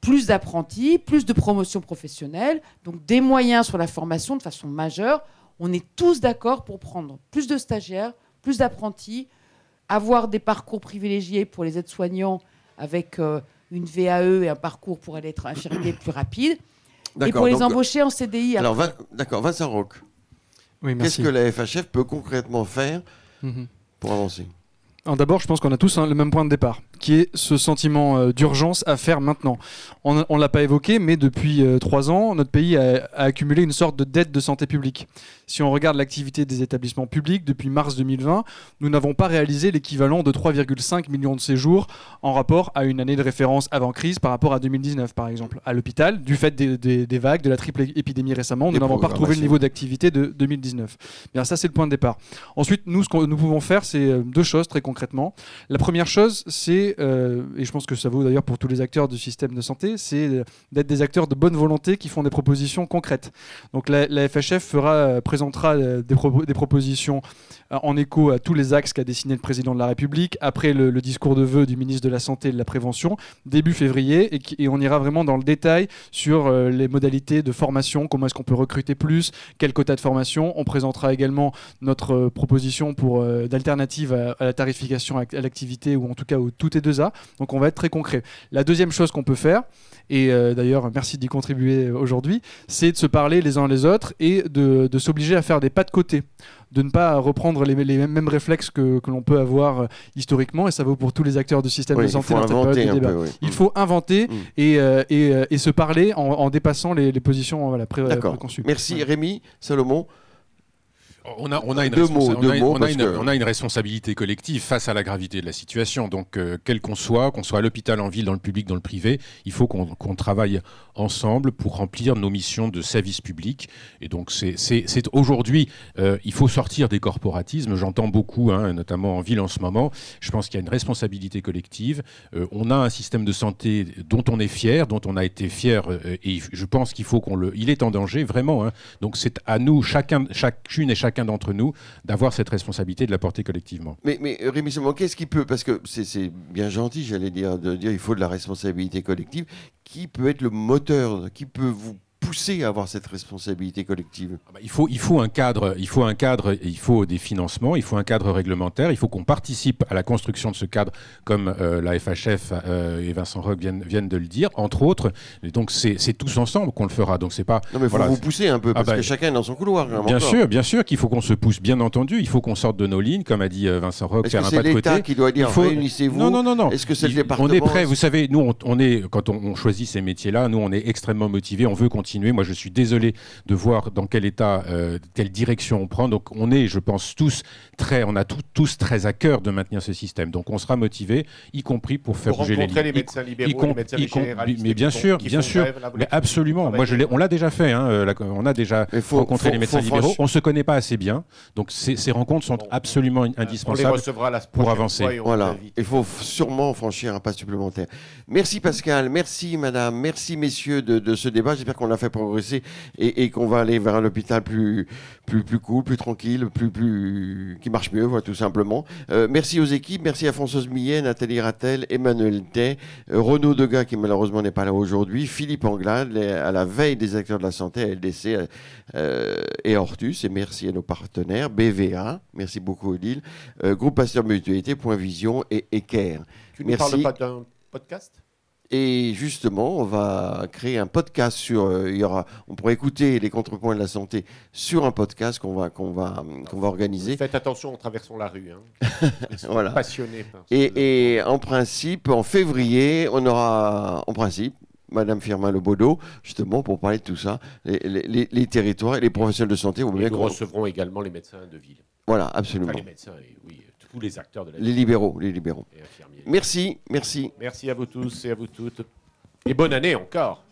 plus d'apprentis, plus de promotion professionnelle, donc des moyens sur la formation de façon majeure. On est tous d'accord pour prendre plus de stagiaires, plus d'apprentis, avoir des parcours privilégiés pour les aides-soignants avec euh, une VAE et un parcours pour aller être infirmier plus rapide, et pour les donc, embaucher en CDI. Alors, d'accord, Vincent Oui, qu'est-ce que la FHF peut concrètement faire Mhm. pour avancer? Alors D'abord, je pense qu'on a tous hein, le même point de départ, qui est ce sentiment euh, d'urgence à faire maintenant. On ne l'a pas évoqué, mais depuis euh, trois ans, notre pays a, a accumulé une sorte de dette de santé publique. Si on regarde l'activité des établissements publics depuis mars 2020, nous n'avons pas réalisé l'équivalent de 3,5 millions de séjours en rapport à une année de référence avant crise par rapport à 2019, par exemple. À l'hôpital, du fait des, des- des vagues, de la triple épidémie récemment, nous n'avons pas retrouvé le niveau d'activité de 2019. Bien, ça, c'est le point de départ. Ensuite, nous, ce que nous pouvons faire, c'est euh, deux choses très concrètement. La première chose, c'est, euh, et je pense que ça vaut d'ailleurs pour tous les acteurs du système de santé, c'est d'être des acteurs de bonne volonté qui font des propositions concrètes. Donc la, FHF présentera euh, des, des propositions en écho à tous les axes qu'a dessiné le président de la République, après le, discours de vœux du ministre de la Santé et de la Prévention, début février, et, et on ira vraiment dans le détail sur euh, les modalités de formation, comment est-ce qu'on peut recruter plus, quel quota de formation. On présentera également notre euh, proposition pour euh, d'alternative à, la tarification à, l'activité ou en tout cas au tout est 2A. Donc on va être très concret. La deuxième chose qu'on peut faire, et euh, d'ailleurs merci d'y contribuer aujourd'hui, c'est de se parler les uns les autres et de s'obliger à faire des pas de côté de ne pas reprendre les, les mêmes, réflexes que, que l'on peut avoir euh, historiquement, et ça vaut pour tous les acteurs du système Oui, de il santé faut dans cette inventer période de débat. peu. oui. Il faut inventer Mm. et, euh, et, euh, et se parler en, en dépassant les, les positions voilà, pré- D'accord. préconçues. Merci Ouais. Rémi, Salomon. On a, on a une, Deux mots, on deux mots, on a une- que- on a une responsabilité collective face à la gravité de la situation. Donc, euh, quel qu'on soit, qu'on soit à l'hôpital, en ville, dans le public, dans le privé, il faut qu'on travaille ensemble pour remplir nos missions de service public. Et donc, c'est aujourd'hui, euh, il faut sortir des corporatismes. J'entends beaucoup, hein, notamment en ville en ce moment. Je pense qu'il y a une responsabilité collective. Euh, on a un système de santé dont on est fier, dont on a été fier, euh, et je pense qu'il faut qu'on le. Il est en danger, vraiment. hein. Donc, c'est à nous, chacun, chacune et chacun chacun d'entre nous d'avoir cette responsabilité de la porter collectivement. Mais, mais Rémi qu'est-ce qui peut, parce que c'est bien gentil, j'allais dire, de dire il faut de la responsabilité collective, qui peut être le moteur, qui peut vous pousser à avoir cette responsabilité collective ah bah, il, faut, il faut un cadre, il faut un cadre, il faut des financements, il faut un cadre réglementaire, il faut qu'on participe à la construction de ce cadre, comme euh, la FHF euh, et Vincent Roque viennent, viennent, de le dire, entre autres. Et donc c'est tous ensemble qu'on le fera. Donc c'est pas. Non mais il faut vous pousser un peu ah parce bah, que chacun est dans son couloir. Bien sûr, bien sûr qu'il faut qu'on se pousse, bien entendu. Il faut qu'on sorte de nos lignes, comme a dit euh, Vincent Roque, faire un pas de côté. Qui doit dire faut... réunissez-vous? Non non non non. Est-ce que c'est le département On est prêt. Vous savez, nous on, on est quand on, on choisit ces métiers-là, nous on est extrêmement motivés. On veut continuer. Moi je suis désolé de voir dans quel état, euh, quelle direction on prend. Donc on est, je pense, tous très, on a tous très à cœur de maintenir ce système. Donc on sera motivé, y compris pour faire bouger les lignes. les médecins libéraux, les médecins généralistes. Mais bien sûr, bien sûr, mais absolument. Moi, je on l'a déjà fait. Hein, euh, on a déjà rencontré les médecins libéraux. On se connaît pas assez bien. Donc ces, rencontres sont absolument indispensables pour avancer. Voilà. Il faut sûrement franchir un pas supplémentaire. Merci Pascal, merci Madame, merci messieurs de, de ce débat. J'espère qu'on a fait progresser et, qu'on va aller vers un hôpital plus, plus, plus cool, plus tranquille, plus, plus, qui marche mieux, voilà, tout simplement. Euh, merci aux équipes, merci à Françoise Millet, Nathalie Rattel, Emmanuel Tay, euh, Renaud Degas qui malheureusement n'est pas là aujourd'hui, Philippe Anglade, à la veille des acteurs de la santé, LDC euh, et Hortus, et merci à nos partenaires, BVA, merci beaucoup Odile, Groupe Pasteur Mutualité, Point Vision et Equerre. Tu ne parles pas d'un podcast? Et justement, on va créer un podcast sur. Euh, il y aura, on pourrait écouter les contrepoints de la santé sur un podcast qu'on va, qu'on va, qu'on va organiser. Faites attention en traversant la rue. Hein. [laughs] voilà. Passionné. Et, et, en principe, en février, on aura, en principe, Madame Firmin Lebaudot, justement, pour parler de tout ça, les, les, les territoires et les professionnels de santé. Vous et nous recevrons également les médecins de ville. Voilà, absolument. les médecins, oui les acteurs de la Les libéraux, les libéraux. Merci, merci. Merci à vous tous et à vous toutes. Et bonne année encore.